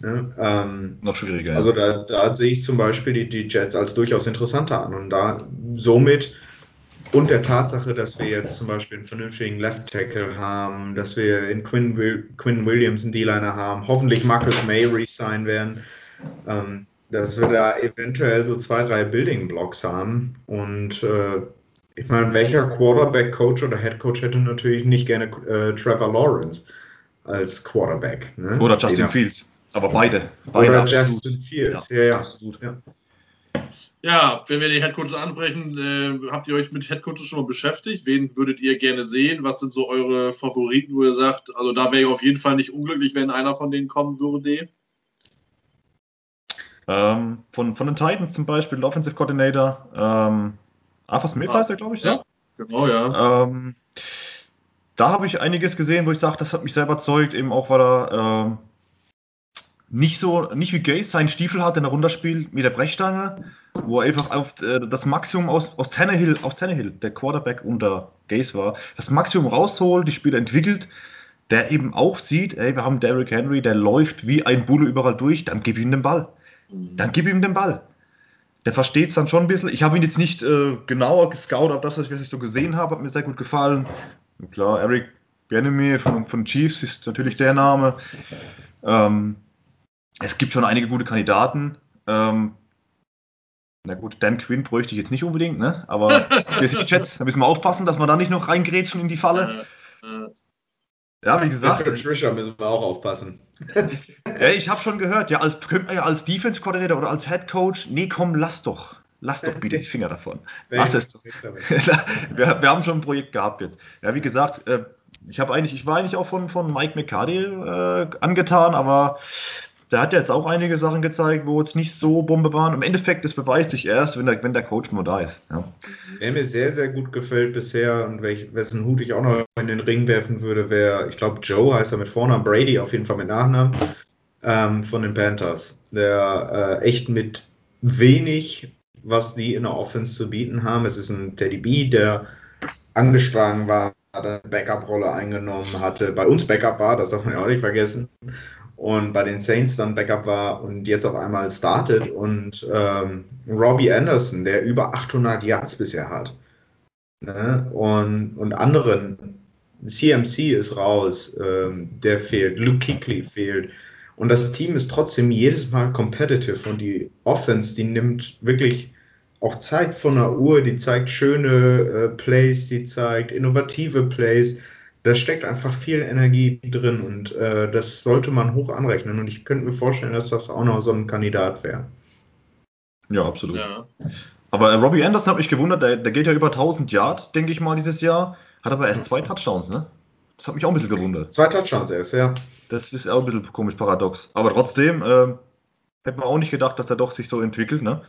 Ne? Ähm, Noch schwieriger. Also da, da, sehe ich zum Beispiel die, die Jets als durchaus interessanter an und da somit und der Tatsache, dass wir jetzt zum Beispiel einen vernünftigen Left Tackle haben, dass wir in Quinn, Quinn Williams einen D-Liner haben, hoffentlich Marcus May resign werden, ähm, dass wir da eventuell so zwei, drei Building Blocks haben und äh, ich meine, welcher Quarterback-Coach oder Head-Coach hätte natürlich nicht gerne äh, Trevor Lawrence als Quarterback? Ne? Oder Justin Fields. Aber beide. beide oder absolut. Justin Fields. Ja, ja, ja. absolut. Ja. Ja, wenn wir die Headcoaches ansprechen, äh, habt ihr euch mit Headcoaches schon mal beschäftigt? Wen würdet ihr gerne sehen? Was sind so eure Favoriten, wo ihr sagt, also da wäre ich auf jeden Fall nicht unglücklich, wenn einer von denen kommen würde? Ähm, von, von den Titans zum Beispiel, Offensive Coordinator, ähm, Arthur Smith ah, heißt er, glaube ich. Ja, ja, genau, ja. Ähm, da habe ich einiges gesehen, wo ich sage, das hat mich selber überzeugt, eben auch, weil er ähm, nicht so, nicht wie Gaze seinen Stiefel hat, den er runterspielt mit der Brechstange, wo er einfach auf äh, das Maximum aus, aus Tannehill, aus Tannehill, der Quarterback unter Gaze war, das Maximum rausholt, die Spieler entwickelt, der eben auch sieht, ey, wir haben Derrick Henry, der läuft wie ein Bulle überall durch, dann gib ihm den Ball. Dann gib ihm den Ball der versteht es dann schon ein bisschen. Ich habe ihn jetzt nicht äh, genauer gescoutet, aber das, was ich so gesehen habe, hat mir sehr gut gefallen. Und klar, Eric Bienemy von, von Chiefs ist natürlich der Name. Ähm, es gibt schon einige gute Kandidaten. Ähm, na gut, Dan Quinn bräuchte ich jetzt nicht unbedingt, ne? aber wir sind Jets, da müssen wir aufpassen, dass wir da nicht noch reingrätschen in die Falle. Ja, wie gesagt. Mit Patricia müssen wir auch aufpassen. ja, ich habe schon gehört, ja, als, könnte man ja als Defense Coordinator oder als Head Coach, nee, komm, lass doch. Lass doch bitte die Finger davon. Lass es. wir, wir haben schon ein Projekt gehabt jetzt. Ja, wie gesagt, äh, ich habe eigentlich, ich war eigentlich auch von, von Mike McCarty äh, angetan, aber der hat jetzt auch einige Sachen gezeigt, wo es nicht so Bombe waren. Im Endeffekt, das beweist sich erst, wenn der, wenn der Coach nur da ist. Ja. Wer mir sehr, sehr gut gefällt bisher und welch, wessen Hut ich auch noch in den Ring werfen würde, wäre, ich glaube, Joe heißt er mit Vornamen, Brady auf jeden Fall mit Nachnamen, ähm, von den Panthers. Der äh, echt mit wenig, was die in der Offense zu bieten haben. Es ist ein Teddy B, der angeschlagen war, eine Backup-Rolle eingenommen hatte. Bei uns Backup war, das darf man ja auch nicht vergessen und bei den Saints dann Backup war und jetzt auf einmal startet und ähm, Robbie Anderson, der über 800 Yards bisher hat ne? und, und anderen, CMC ist raus, ähm, der fehlt, Luke Kickley fehlt. Und das Team ist trotzdem jedes Mal competitive und die Offense, die nimmt wirklich auch Zeit von der Uhr, die zeigt schöne äh, Plays, die zeigt innovative Plays da steckt einfach viel Energie drin und äh, das sollte man hoch anrechnen. Und ich könnte mir vorstellen, dass das auch noch so ein Kandidat wäre. Ja, absolut. Ja. Aber äh, Robbie Anderson hat mich gewundert, der, der, geht ja über 1000 Yard, denke ich mal, dieses Jahr. Hat aber erst zwei Touchdowns, ne? Das hat mich auch ein bisschen gewundert. Zwei Touchdowns erst, ja. Das ist auch ein bisschen komisch paradox. Aber trotzdem äh, hätte man auch nicht gedacht, dass er doch sich so entwickelt, ne?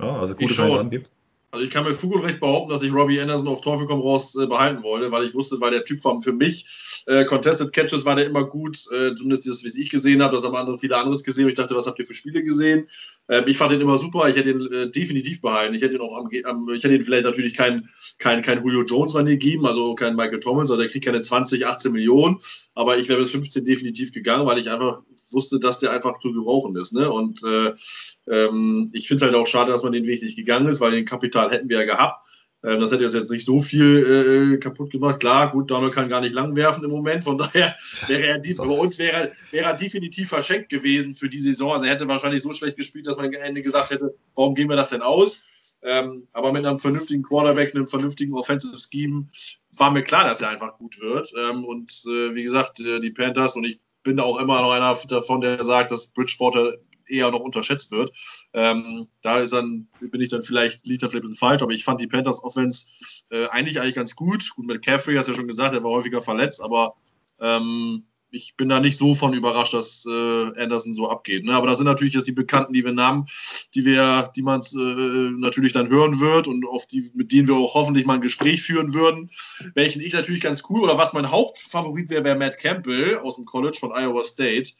Ja, also gute Kandidaten gibt also ich kann mir Fug und Recht behaupten, dass ich Robbie Anderson auf Teufel komm raus äh, behalten wollte, weil ich wusste, weil der Typ war für mich, äh, Contested Catches war der immer gut, äh, zumindest das, wie ich gesehen habe, das haben andere, viele anderes gesehen. Und ich dachte, was habt ihr für Spiele gesehen? Ähm, ich fand den immer super, ich hätte ihn äh, definitiv behalten, ich hätte ihn auch am, am, ich hätte ihn vielleicht natürlich kein, kein, kein Julio Jones reingegeben, also kein Michael Thomas, also der kriegt keine 20, 18 Millionen, aber ich wäre bis 15 definitiv gegangen, weil ich einfach wusste, dass der einfach zu gebrauchen ist. Ne? Und äh, ähm, ich finde es halt auch schade, dass man den Weg nicht gegangen ist, weil den Kapital hätten wir ja gehabt. Ähm, das hätte uns jetzt nicht so viel äh, kaputt gemacht. Klar, gut, Donald kann gar nicht lang werfen im Moment. Von daher wäre er bei uns wäre, wäre er definitiv verschenkt gewesen für die Saison. Also er hätte wahrscheinlich so schlecht gespielt, dass man am Ende gesagt hätte, warum gehen wir das denn aus? Ähm, aber mit einem vernünftigen Quarterback, einem vernünftigen Offensive Scheme war mir klar, dass er einfach gut wird. Ähm, und äh, wie gesagt, äh, die Panthers und ich bin auch immer noch einer davon, der sagt, dass Bridgewater eher noch unterschätzt wird. Ähm, da ist dann, bin ich dann vielleicht, liegt da vielleicht ein bisschen falsch, aber ich fand die Panthers Offense äh, eigentlich eigentlich ganz gut. Gut, mit Caffrey hast du ja schon gesagt, er war häufiger verletzt, aber ähm, ich bin da nicht so von überrascht, dass äh, Anderson so abgeht. Ne? Aber da sind natürlich jetzt die Bekannten, die wir nahmen, die wir, die man äh, natürlich dann hören wird und auf die, mit denen wir auch hoffentlich mal ein Gespräch führen würden. Welchen ich natürlich ganz cool oder was mein Hauptfavorit wäre, wäre Matt Campbell aus dem College von Iowa State.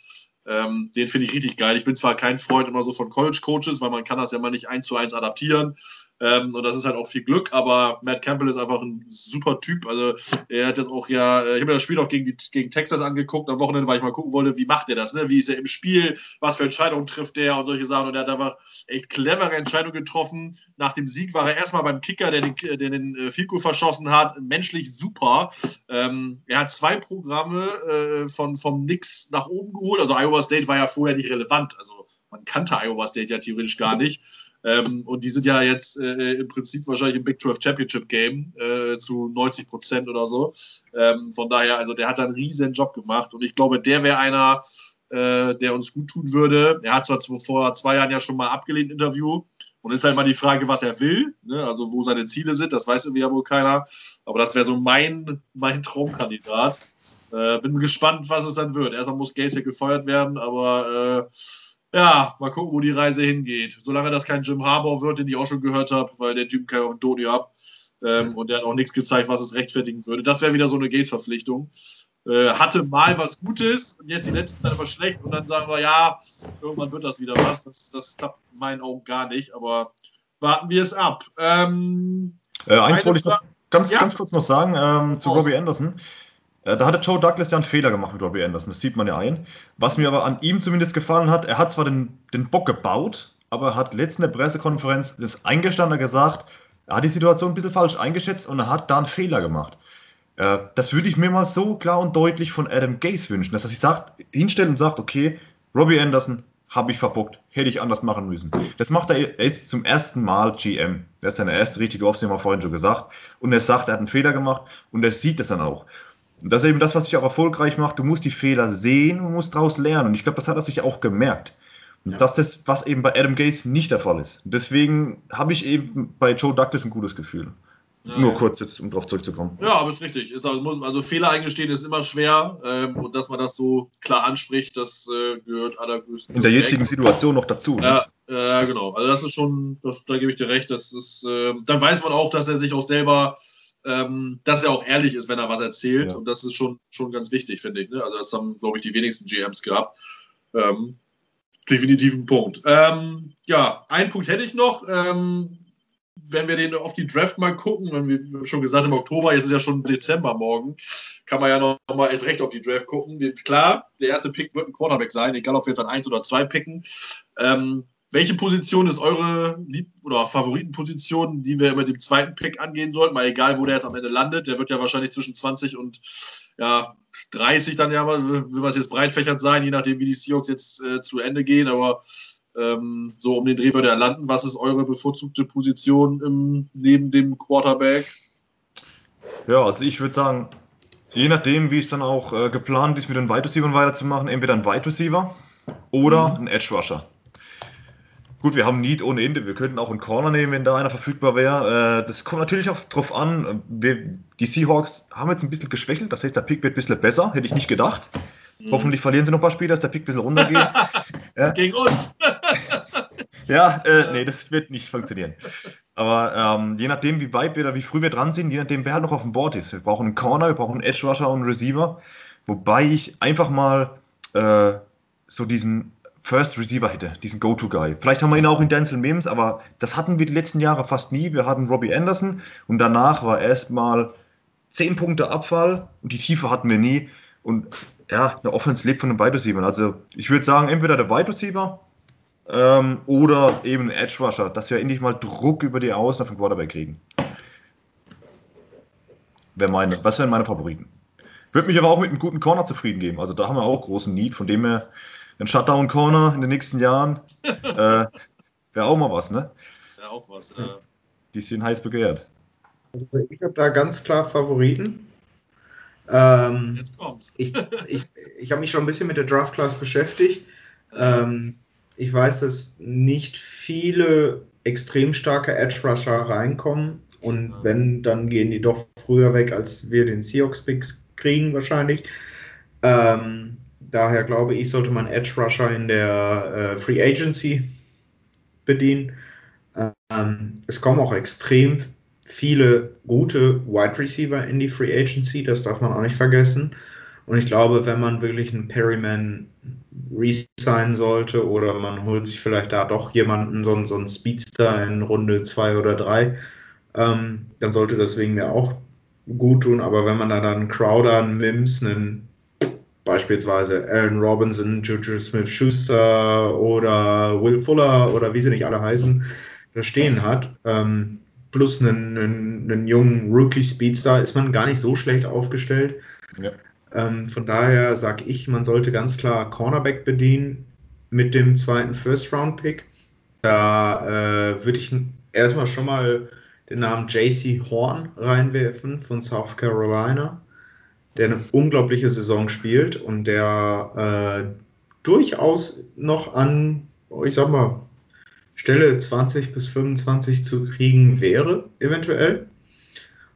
Ähm, den finde ich richtig geil. Ich bin zwar kein Freund immer so von College-Coaches, weil man kann das ja mal nicht eins zu eins adaptieren. Ähm, und das ist halt auch viel Glück, aber Matt Campbell ist einfach ein super Typ. Also er hat jetzt auch ja, ich habe mir das Spiel auch gegen, die, gegen Texas angeguckt am Wochenende, weil ich mal gucken wollte, wie macht er das, ne? Wie ist er im Spiel, was für Entscheidungen trifft er und solche Sachen. Und er hat einfach echt clevere Entscheidungen getroffen. Nach dem Sieg war er erstmal beim Kicker, der den, der den äh, Fico verschossen hat. Menschlich super. Ähm, er hat zwei Programme äh, von, vom Nix nach oben geholt. Also Iowa State war ja vorher nicht relevant. Also man kannte Iowa State ja theoretisch gar nicht. Ähm, und die sind ja jetzt äh, im Prinzip wahrscheinlich im Big 12 Championship Game äh, zu 90 Prozent oder so. Ähm, von daher, also der hat da einen riesen Job gemacht und ich glaube, der wäre einer, äh, der uns gut tun würde. Er hat zwar vor zwei Jahren ja schon mal abgelehnt, Interview. Und ist halt mal die Frage, was er will, ne? also wo seine Ziele sind, das weiß irgendwie ja wohl keiner. Aber das wäre so mein, mein Traumkandidat. Äh, bin gespannt, was es dann wird. Erstmal muss Gacy gefeuert werden, aber äh, ja, mal gucken, wo die Reise hingeht. Solange das kein Jim Harbour wird, den ich auch schon gehört habe, weil der Typ kann auch einen Toni ab. Ähm, und der hat auch nichts gezeigt, was es rechtfertigen würde. Das wäre wieder so eine Gaze-Verpflichtung. Äh, hatte mal was Gutes und jetzt die letzte Zeit aber schlecht und dann sagen wir, ja, irgendwann wird das wieder was. Das, das klappt in meinen Augen gar nicht, aber warten wir es ab. Ähm, äh, eins wollte ich noch ganz, ja? ganz kurz noch sagen ähm, zu Robbie Anderson. Äh, da hatte Joe Douglas ja einen Fehler gemacht mit Robbie Anderson, das sieht man ja ein. Was mir aber an ihm zumindest gefallen hat, er hat zwar den, den Bock gebaut, aber er hat letztens in der Pressekonferenz das eingestanden gesagt, er hat die Situation ein bisschen falsch eingeschätzt und er hat da einen Fehler gemacht. Äh, das würde ich mir mal so klar und deutlich von Adam Gase wünschen, dass er sich sagt, hinstellt und sagt, okay, Robbie Anderson habe ich verbockt, hätte ich anders machen müssen. Das macht er, er ist zum ersten Mal GM. Das ist seine erste richtige Offseason, haben wir vorhin schon gesagt. Und er sagt, er hat einen Fehler gemacht und er sieht es dann auch. Und das ist eben das, was dich auch erfolgreich macht. Du musst die Fehler sehen und musst daraus lernen. Und ich glaube, das hat er sich auch gemerkt. Und ja. das ist, was eben bei Adam Gase nicht der Fall ist. deswegen habe ich eben bei Joe Douglas ein gutes Gefühl. Ja, Nur ja. kurz jetzt, um darauf zurückzukommen. Ja, aber ist richtig. Ist also, also, Fehler eingestehen ist immer schwer. Ähm, und dass man das so klar anspricht, das äh, gehört allergrößten. In der jetzigen Situation noch dazu. Ne? Ja, äh, genau. Also das ist schon, das, da gebe ich dir recht. Das ist, äh, dann weiß man auch, dass er sich auch selber ähm, dass er auch ehrlich ist, wenn er was erzählt. Ja. Und das ist schon, schon ganz wichtig, finde ich. Ne? Also das haben, glaube ich, die wenigsten GMs gehabt. Ähm, definitiv ein Punkt. Ähm, ja, einen Punkt hätte ich noch. Ähm, wenn wir den auf die Draft mal gucken, wenn wir schon gesagt im Oktober, jetzt ist ja schon Dezember morgen, kann man ja noch, mal erst recht auf die Draft gucken. Klar, der erste Pick wird ein Quarterback sein, egal ob wir jetzt an eins oder zwei picken. Ähm, welche Position ist eure Lieb- oder Favoritenposition, die wir mit dem zweiten Pick angehen sollten? Mal egal, wo der jetzt am Ende landet. Der wird ja wahrscheinlich zwischen 20 und ja, 30 dann ja, will man es jetzt breitfächert sein, je nachdem, wie die Seahawks jetzt äh, zu Ende gehen. Aber ähm, so um den Dreh würde er landen. Was ist eure bevorzugte Position im, neben dem Quarterback? Ja, also ich würde sagen, je nachdem, wie es dann auch äh, geplant ist, mit den Wide Receivers weiterzumachen, entweder ein Wide Receiver oder mhm. ein Edge Rusher. Gut, wir haben Need ohne Ende. Wir könnten auch einen Corner nehmen, wenn da einer verfügbar wäre. Äh, das kommt natürlich auch drauf an. Wir, die Seahawks haben jetzt ein bisschen geschwächelt. Das heißt, der Pick wird ein bisschen besser. Hätte ich nicht gedacht. Mhm. Hoffentlich verlieren sie noch ein paar Spiele, dass der Pick ein bisschen runtergeht. ja. Gegen uns. ja, äh, nee, das wird nicht funktionieren. Aber ähm, je nachdem, wie weit wir da, wie früh wir dran sind, je nachdem, wer halt noch auf dem Board ist. Wir brauchen einen Corner, wir brauchen einen Edge Rusher und einen Receiver. Wobei ich einfach mal äh, so diesen First Receiver hätte, diesen Go-To-Guy. Vielleicht haben wir ihn auch in Denzel Mims, aber das hatten wir die letzten Jahre fast nie. Wir hatten Robbie Anderson und danach war erstmal 10 Punkte Abfall und die Tiefe hatten wir nie. Und ja, eine Offense lebt von einem Wide Receiver. Also ich würde sagen, entweder der Wide Receiver ähm, oder eben Edge Rusher, dass wir endlich mal Druck über die Außen auf den Quarterback kriegen. Wäre meine, was wären meine Favoriten? Würde mich aber auch mit einem guten Corner zufrieden geben. Also da haben wir auch großen Need, von dem her ein Shutdown Corner in den nächsten Jahren. äh, Wäre auch mal was, ne? Wäre auch was, ja. Die sind heiß begehrt. Also ich habe da ganz klar Favoriten. Ähm, Jetzt kommt's. ich ich, ich habe mich schon ein bisschen mit der Draft Class beschäftigt. Ähm, ich weiß, dass nicht viele extrem starke Edge Rusher reinkommen. Und wenn, dann gehen die doch früher weg, als wir den Seahawks Picks kriegen, wahrscheinlich. Ähm, Daher glaube ich, sollte man Edge Rusher in der äh, Free Agency bedienen. Ähm, es kommen auch extrem viele gute Wide Receiver in die Free Agency, das darf man auch nicht vergessen. Und ich glaube, wenn man wirklich einen Perryman resignen sollte oder man holt sich vielleicht da doch jemanden, so, so einen Speedster in Runde 2 oder 3, ähm, dann sollte das wegen mir auch gut tun. Aber wenn man dann einen Crowder, einen Mims, einen beispielsweise Aaron Robinson, Juju Smith-Schuster oder Will Fuller oder wie sie nicht alle heißen, da stehen hat, ähm, plus einen, einen, einen jungen Rookie-Speedstar, ist man gar nicht so schlecht aufgestellt. Ja. Ähm, von daher sage ich, man sollte ganz klar Cornerback bedienen mit dem zweiten First-Round-Pick. Da äh, würde ich erstmal schon mal den Namen JC Horn reinwerfen von South Carolina der eine unglaubliche Saison spielt und der äh, durchaus noch an, ich sag mal, Stelle 20 bis 25 zu kriegen wäre, eventuell.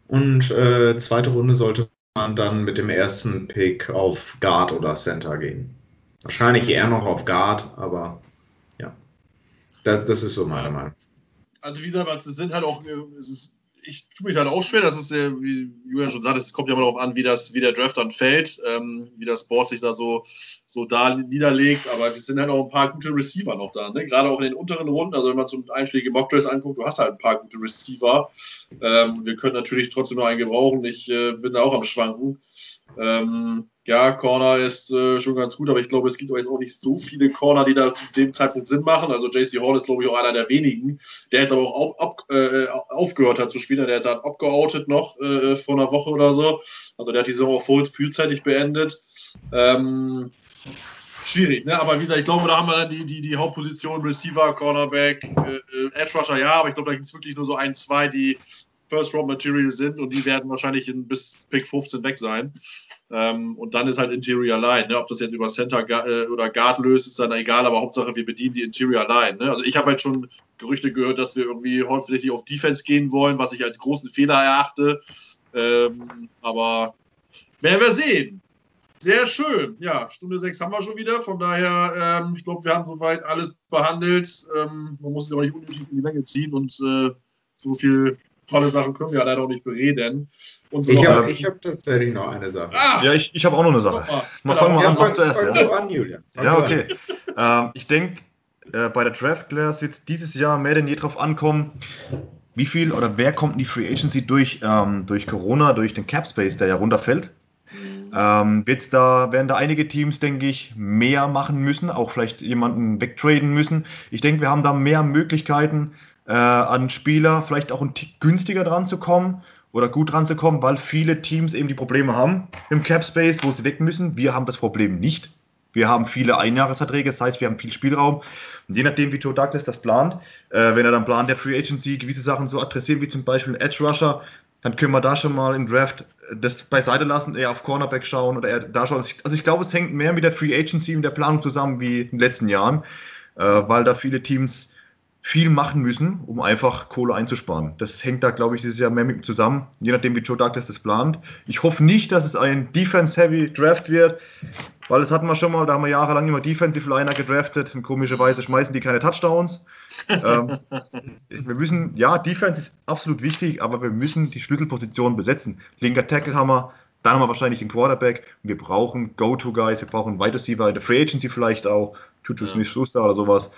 Und äh, zweite Runde sollte man dann mit dem ersten Pick auf Guard oder Center gehen. Wahrscheinlich eher noch auf Guard, aber ja, das, das ist so meine Meinung. Also wie gesagt, es sind halt auch, es ist ich tue mich halt auch schwer. Das ist, wie Julian schon sagt, es kommt ja immer darauf an, wie, das, wie der Draft dann fällt, ähm, wie das Board sich da so, so da niederlegt. Aber es sind halt auch ein paar gute Receiver noch da. Ne? Gerade auch in den unteren Runden. Also, wenn man so einschlägige Mockdress anguckt, du hast halt ein paar gute Receiver. Ähm, wir können natürlich trotzdem noch einen gebrauchen. Ich äh, bin da auch am Schwanken. Ähm, ja, Corner ist äh, schon ganz gut, aber ich glaube, es gibt jetzt auch nicht so viele Corner, die da zu dem Zeitpunkt Sinn machen. Also JC Hall ist, glaube ich, auch einer der wenigen, der jetzt aber auch auf, auf, äh, aufgehört hat zu spielen. Der hat dann abgeoutet noch äh, vor einer Woche oder so. Also der hat die Saison auch voll, frühzeitig beendet. Ähm, schwierig, ne? Aber wie gesagt, ich glaube, da haben wir dann die, die, die Hauptposition, Receiver, Cornerback, äh, äh Edge Rusher, ja, aber ich glaube, da gibt es wirklich nur so ein, zwei, die First Round Material sind und die werden wahrscheinlich in, bis Pick 15 weg sein. Ähm, und dann ist halt Interior Line. Ne? Ob das jetzt über Center äh, oder Guard löst, ist dann egal, aber Hauptsache wir bedienen die Interior Line. Ne? Also ich habe halt schon Gerüchte gehört, dass wir irgendwie häufig auf Defense gehen wollen, was ich als großen Fehler erachte. Ähm, aber werden wir sehen. Sehr schön. Ja, Stunde 6 haben wir schon wieder. Von daher, ähm, ich glaube, wir haben soweit alles behandelt. Ähm, man muss es auch nicht unnötig in die Länge ziehen und äh, so viel tolle Sachen können wir ja leider auch nicht bereden. Unsere ich habe hab tatsächlich noch eine Sache. Ah, ja, ich, ich habe auch noch eine Sache. Mal, mal fangen wir an, zuerst. Fang ja. an, Julian. Fang ja, okay. ähm, ich denke, äh, bei der Draft Class wird es dieses Jahr mehr denn je drauf ankommen, wie viel oder wer kommt in die Free Agency durch, ähm, durch Corona, durch den Cap Space, der ja runterfällt. Ähm, wird's da, werden da einige Teams, denke ich, mehr machen müssen, auch vielleicht jemanden wegtraden müssen. Ich denke, wir haben da mehr Möglichkeiten, äh, an Spieler vielleicht auch ein Tick günstiger dran zu kommen oder gut dran zu kommen, weil viele Teams eben die Probleme haben im Cap Space, wo sie weg müssen. Wir haben das Problem nicht. Wir haben viele Einjahresverträge, das heißt, wir haben viel Spielraum. Und je nachdem, wie Joe Douglas das plant, äh, wenn er dann plant, der Free Agency gewisse Sachen so adressieren, wie zum Beispiel Edge Rusher, dann können wir da schon mal im Draft das beiseite lassen, eher auf Cornerback schauen oder eher da schauen. Also ich glaube, es hängt mehr mit der Free Agency, mit der Planung zusammen wie in den letzten Jahren, äh, weil da viele Teams viel machen müssen, um einfach Kohle einzusparen. Das hängt da, glaube ich, dieses Jahr mehr mit zusammen, je nachdem, wie Joe Douglas das plant. Ich hoffe nicht, dass es ein Defense-Heavy Draft wird, weil das hatten wir schon mal, da haben wir jahrelang immer Defensive Liner gedraftet und komischerweise schmeißen die keine Touchdowns. ähm, wir müssen, ja, Defense ist absolut wichtig, aber wir müssen die Schlüsselpositionen besetzen. Linker Tackle haben wir, dann haben wir wahrscheinlich den Quarterback. Wir brauchen Go-To-Guys, wir brauchen Wide Receiver der Free Agency vielleicht auch, Juju ja. Smith-Schuster oder sowas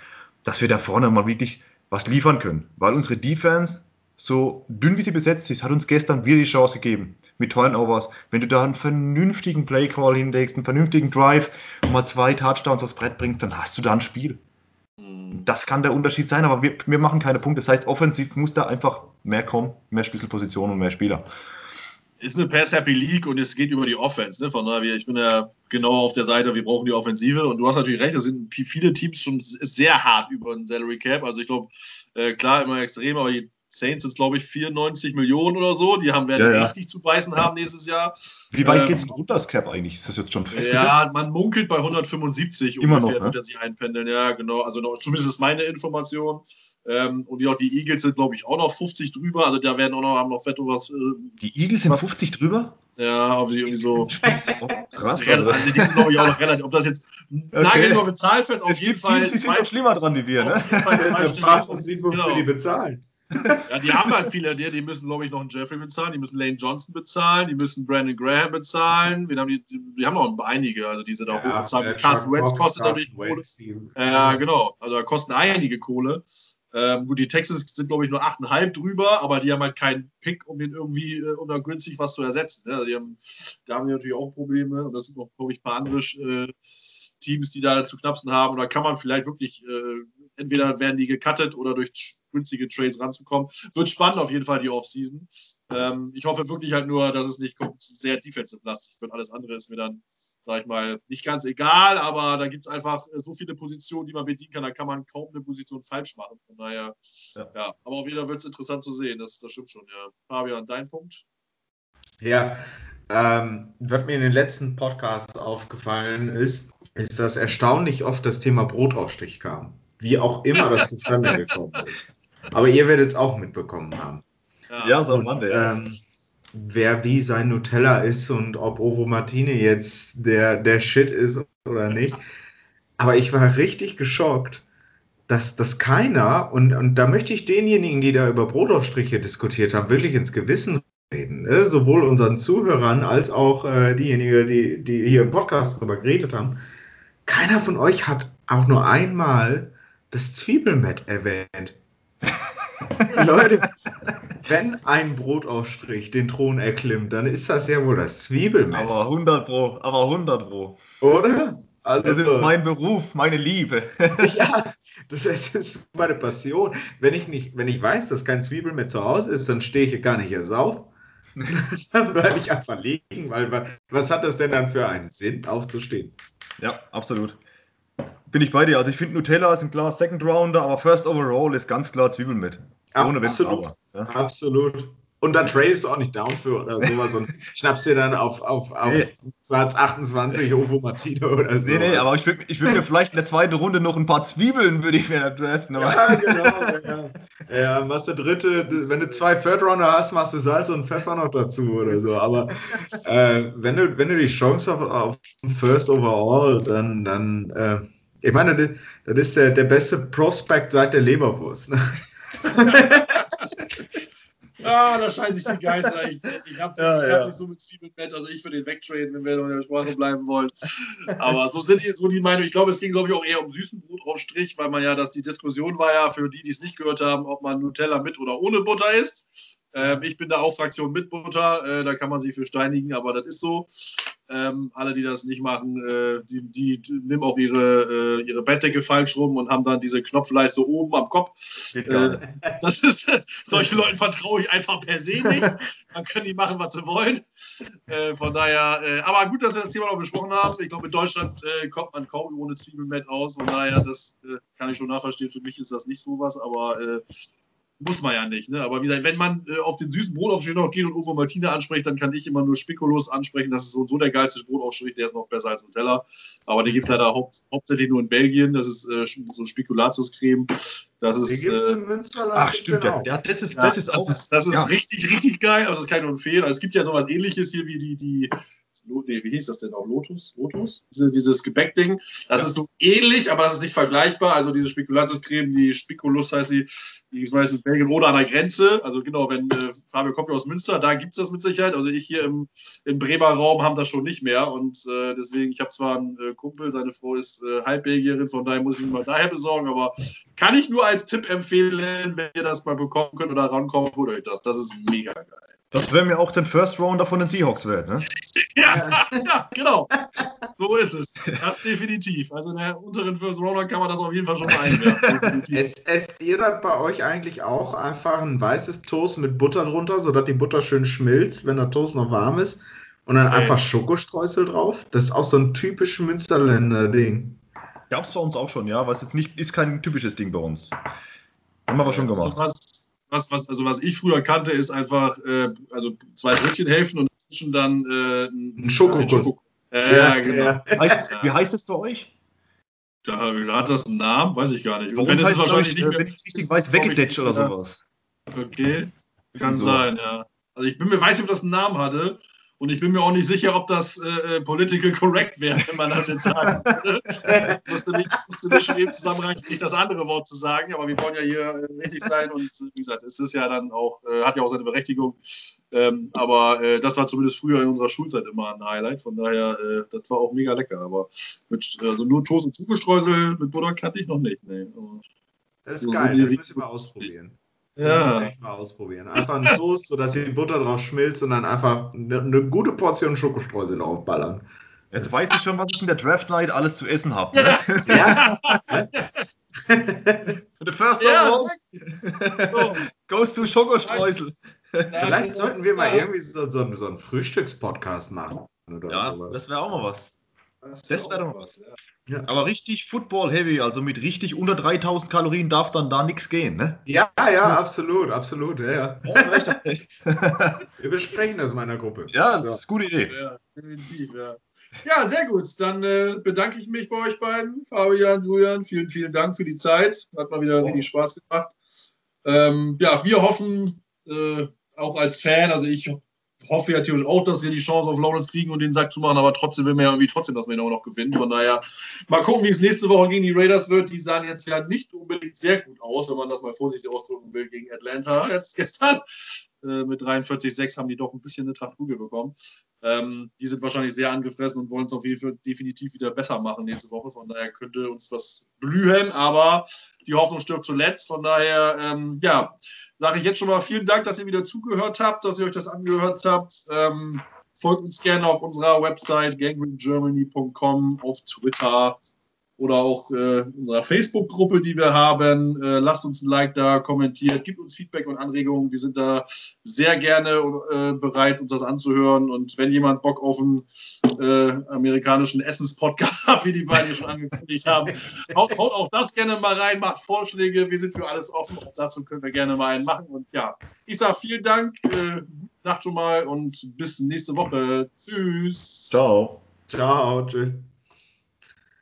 dass wir da vorne mal wirklich was liefern können. Weil unsere Defense, so dünn wie sie besetzt ist, hat uns gestern wieder die Chance gegeben mit Turnovers. Wenn du da einen vernünftigen Playcall hinlegst, einen vernünftigen Drive und mal zwei Touchdowns aufs Brett bringst, dann hast du da ein Spiel. Mhm. Das kann der Unterschied sein, aber wir, wir machen keine Punkte. Das heißt, offensiv muss da einfach mehr kommen, mehr Schlüsselpositionen und mehr Spieler ist eine Pass-Happy League und es geht über die Offense. Ne? Von daher, ich bin ja genau auf der Seite, wir brauchen die Offensive. Und du hast natürlich recht, es sind viele Teams schon sehr hart über den Salary Cap. Also ich glaube, äh, klar, immer extrem, aber die Saints sind, glaube ich, 94 Millionen oder so. Die haben, werden ja, ja. richtig zu beißen haben nächstes Jahr. Wie weit ähm, geht es runter, das Cap eigentlich? Ist das jetzt schon festgesetzt? Ja, man munkelt bei 175 Immer ungefähr, noch, ne? wird er sich einpendeln. Ja, genau. Also noch, zumindest ist meine Information. Ähm, und wie auch die Eagles sind, glaube ich, auch noch 50 drüber. Also da werden auch noch, haben noch fett was. Äh, die Eagles sind was, 50 drüber? Ja, aber die irgendwie so. Krass. Also. Die sind, glaube ich, auch noch relativ. Ob das jetzt okay. nagel nur mit Zahlfest, auf es jeden Fall. Teams, die sind doch schlimmer dran wie wir, ne? Auf jeden Fall zwei Frage, wie viel genau. die bezahlen. Ja, die haben halt viele, die, die müssen, glaube ich, noch einen Jeffrey bezahlen, die müssen Lane Johnson bezahlen, die müssen Brandon Graham bezahlen. Wir haben die, die haben noch einige, also diese da Ja, hochbezahlt. äh, Carsten Wentz kostet natürlich Kohle. Ja, genau. Also da kosten einige Kohle. Ähm, gut, die Texans sind, glaube ich, nur 8,5 drüber, aber die haben halt keinen Pick, um den irgendwie, äh, um da günstig was zu ersetzen. Ne? Die haben, da haben die natürlich auch Probleme und das sind noch, glaube ich, ein paar andere äh, Teams, die da zu knapsen haben. Und da kann man vielleicht wirklich, äh, entweder werden die gecuttet oder durch günstige Trades ranzukommen. Wird spannend auf jeden Fall die Offseason. Ähm, ich hoffe wirklich halt nur, dass es nicht kommt, sehr defensive-lastig wird. Alles andere ist mir dann sag ich mal, nicht ganz egal, aber da gibt es einfach äh, so viele Positionen, die man bedienen kann, da kann man kaum eine Position falsch machen. Von daher, ja, Ja. aber auf jeden Fall wird es interessant zu sehen, das, das stimmt schon, ja. Fabian, dein Punkt? Ja, ähm, was mir in den letzten Podcasts aufgefallen ist, ist, dass erstaunlich oft das Thema Brotaufstrich kam. Wie auch immer das zustande gekommen ist. Aber ihr werdet es auch mitbekommen haben. Ja, so ja. ähm, wer wie sein Nutella ist und ob Ovo Martini jetzt der, der Shit ist oder nicht. Aber ich war richtig geschockt, dass das keiner, und, und da möchte ich denjenigen, die da über Brotaufstriche diskutiert haben, wirklich ins Gewissen reden. Ne? Sowohl unseren Zuhörern als auch äh, diejenigen, die, die hier im Podcast darüber geredet haben. Keiner von euch hat auch nur einmal das Zwiebelmett erwähnt. Leute, wenn ein Brotaufstrich den Thron erklimmt, dann ist das ja wohl das Zwiebelmett, Aber 100 Pro, aber 100 Pro. oder? Also, Das ist mein Beruf, meine Liebe. ja, das ist, meine Passion. Wenn ich nicht, wenn ich weiß, dass kein Zwiebelmett zu Hause ist, dann stehe ich gar nicht erst auf. dann bleibe ich einfach liegen, weil wa- was hat das denn dann für einen Sinn, aufzustehen? Ja, absolut. Bin ich bei dir. Also ich finde Nutella ist ein klar Second Rounder, aber First Overall ist ganz klar Zwiebeln mit. Ohne Absolut. aber. Ja. Absolut. Und da Trey ist auch nicht down für oder sowas und schnappst dir dann auf, auf, auf Nee. Platz 28 Ovo Martino oder so. Nee, nee, aber ich würde ich würd mir vielleicht in der zweiten Runde noch ein paar Zwiebeln würde ich mir da draften. Ja, genau. Ja, ja machst du dritte, wenn du zwei Third Runner hast, machst du Salz und Pfeffer noch dazu oder so. Aber äh, wenn, du, wenn du die Chance auf, auf First Overall, dann, dann äh, ich meine, das, ist der, der beste Prospect seit der Leberwurst. Ne? Ah, da scheinen sich die Geister. Ich, ich hab's, Ja, ich ja. so mit Zwiebelmett, also ich würde den wegtraden, wenn wir noch in der Sprache bleiben wollen. Aber so sind die, so die Meinung. Ich glaube, es ging, glaube ich, auch eher um süßen Brotaufstrich, weil man ja, dass die Diskussion war ja für die, die es nicht gehört haben, ob man Nutella mit oder ohne Butter isst. Ähm, ich bin da auch Fraktion mit Butter, äh, da kann man sie für steinigen, aber das ist so. Ähm, alle, die das nicht machen, äh, die, die, die nehmen auch ihre, äh, ihre Bettdecke falsch rum und haben dann diese Knopfleiste oben am Kopf. nicht. Das ist, solchen Leuten vertraue ich einfach per se nicht. Dann können die machen, was sie wollen. Äh, von daher, äh, aber gut, dass wir das Thema noch besprochen haben. Ich glaube, in Deutschland äh, kommt man kaum ohne Zwiebelmett aus. Von daher, das äh, kann ich schon nachverstehen. Für mich ist das nicht sowas, aber äh, muss man ja nicht. Ne? Aber wie gesagt, wenn man äh, auf den süßen Brotaufstrich noch geht und Uwe Martina anspricht, dann kann ich immer nur Spikulos ansprechen. Das ist so, so der geilste Brotaufstrich, der ist noch besser als Nutella. Aber den gibt es leider haupt, hauptsächlich nur in Belgien. Das ist äh, so Spekulatiuscreme. Das ist. Äh. Ach, stimmt. den Ja, ja, das ist, ja, das ist auch. das ist, das ist ja. richtig, richtig geil. Also das kann ich nur empfehlen. Also es gibt ja sowas ähnliches hier wie die, die Lo- nee, wie hieß das denn noch? Lotus? Lotus? Diese, dieses Gebäckding. Das Ja. ist so ähnlich, aber das ist nicht vergleichbar. Also diese Spekulatiuscreme, die Spikulus heißt sie, die ist meistens in Belgien oder an der Grenze. Also genau, wenn äh, Fabio kommt ja aus Münster, da gibt es das mit Sicherheit. Also ich hier im, im Bremer Raum haben das schon nicht mehr. Und äh, deswegen, ich habe zwar einen äh, Kumpel, seine Frau ist äh, Halbbelgierin, von daher muss ich ihn mal daher besorgen, aber kann ich nur als Tipp empfehlen, wenn ihr das mal bekommen könnt oder rankommt, holt euch das. Das ist mega geil. Das wäre mir auch den First Rounder von den Seahawks wert. Ne? Ja, ja, genau. So ist es. Das definitiv. Also in der unteren First Roller kann man das auf jeden Fall schon mal einwerfen. Definitiv. Es, esst ihr das bei euch eigentlich auch einfach ein weißes Toast mit Butter drunter, sodass die Butter schön schmilzt, wenn der Toast noch warm ist? Und dann Nee. einfach Schokostreusel drauf? Das ist auch so ein typisch Münsterländer-Ding. Gab es bei uns auch schon, ja, was jetzt nicht, ist kein typisches Ding bei uns. Haben wir aber schon Also gemacht. was, was, was, also was ich früher kannte, ist einfach äh, also zwei Brötchenhälften und dazwischen dann äh, Ein Schokokuss. Schoko. Äh, ja, genau. ja. Heißt, wie heißt es bei euch? Da, hat das einen Namen, weiß ich gar nicht. Und wenn uns es wahrscheinlich glaub nicht ich, äh, mehr. wenn ich richtig weiß, glaub ich, Weggedetsch oder sowas. Okay, kann So. sein, ja. Also ich bin mir weiß nicht, ob das einen Namen hatte. Und ich bin mir auch nicht sicher, ob das äh, äh political correct wäre, wenn man das jetzt sagt. ich musste mich, musste mich schon eben zusammenreißen, nicht das andere Wort zu sagen, aber wir wollen ja hier äh, richtig sein und wie gesagt, es ist ja dann auch, äh, hat ja auch seine Berechtigung. Ähm, aber äh, das war zumindest früher in unserer Schulzeit immer ein Highlight. Von daher, äh, das war auch mega lecker. Aber mit, also nur Toast und Zugestreusel mit Butter kannte ich noch nicht. Nee. Das ist so geil, das müssen wir ausprobieren. Ja. Das mal ausprobieren. Einfach einen Toast, sodass die Butter drauf schmilzt und dann einfach eine, eine gute Portion Schokostreusel aufballern. Jetzt weiß ich schon, was ich in der Draft Night alles zu essen habe. Ne? Ja. The first ja, so. goes to Schokostreusel. Vielleicht sollten wir mal irgendwie so, so, so einen Frühstückspodcast machen. Oder ja, sowas. das wäre auch mal was. Das, wäre doch was. Ja. Ja. Aber richtig Football Heavy, also mit richtig unter 3000 Kalorien darf dann da nichts gehen, ne? Ja, ja, absolut, absolut, ja, ja. Wir besprechen das in meiner Gruppe. Ja, das so. ist eine gute Idee. Ja, definitiv, ja. Ja, sehr gut. Dann äh, bedanke ich mich bei euch beiden, Fabian, Julian. Vielen, vielen Dank für die Zeit. Hat mal wieder oh. richtig Spaß gemacht. Ähm, ja, wir hoffen, äh, auch als Fan, also ich hoffe ja natürlich auch, dass wir die Chance auf Lawrence kriegen und den Sack zu machen, aber trotzdem will man ja irgendwie trotzdem, dass wir ihn auch noch gewinnen. Von daher mal gucken, wie es nächste Woche gegen die Raiders wird. Die sahen jetzt ja nicht unbedingt sehr gut aus, wenn man das mal vorsichtig ausdrücken will, gegen Atlanta jetzt gestern. Äh, mit 43,6 haben die doch ein bisschen eine Trachtkugel bekommen. Ähm, die sind wahrscheinlich sehr angefressen und wollen es auf jeden Fall definitiv wieder besser machen nächste Woche. Von daher könnte uns was blühen, aber die Hoffnung stirbt zuletzt. Von daher, ähm, ja, sage ich jetzt schon mal vielen Dank, dass ihr wieder zugehört habt, dass ihr euch das angehört habt. Ähm, folgt uns gerne auf unserer Website gangrengermany.com, auf Twitter, oder auch äh, unserer Facebook-Gruppe, die wir haben. Äh, lasst uns ein Like da, kommentiert, gibt uns Feedback und Anregungen. Wir sind da sehr gerne äh, bereit, uns das anzuhören. Und wenn jemand Bock auf einen äh, amerikanischen Essenspodcast hat, wie die beiden hier schon angekündigt haben, haut, haut, auch das gerne mal rein, macht Vorschläge. Wir sind für alles offen. Auch dazu können wir gerne mal einen machen. Und ja, ich sage vielen Dank. Äh, Nacht schon mal und bis nächste Woche. Tschüss. Ciao. Ciao. Tschüss.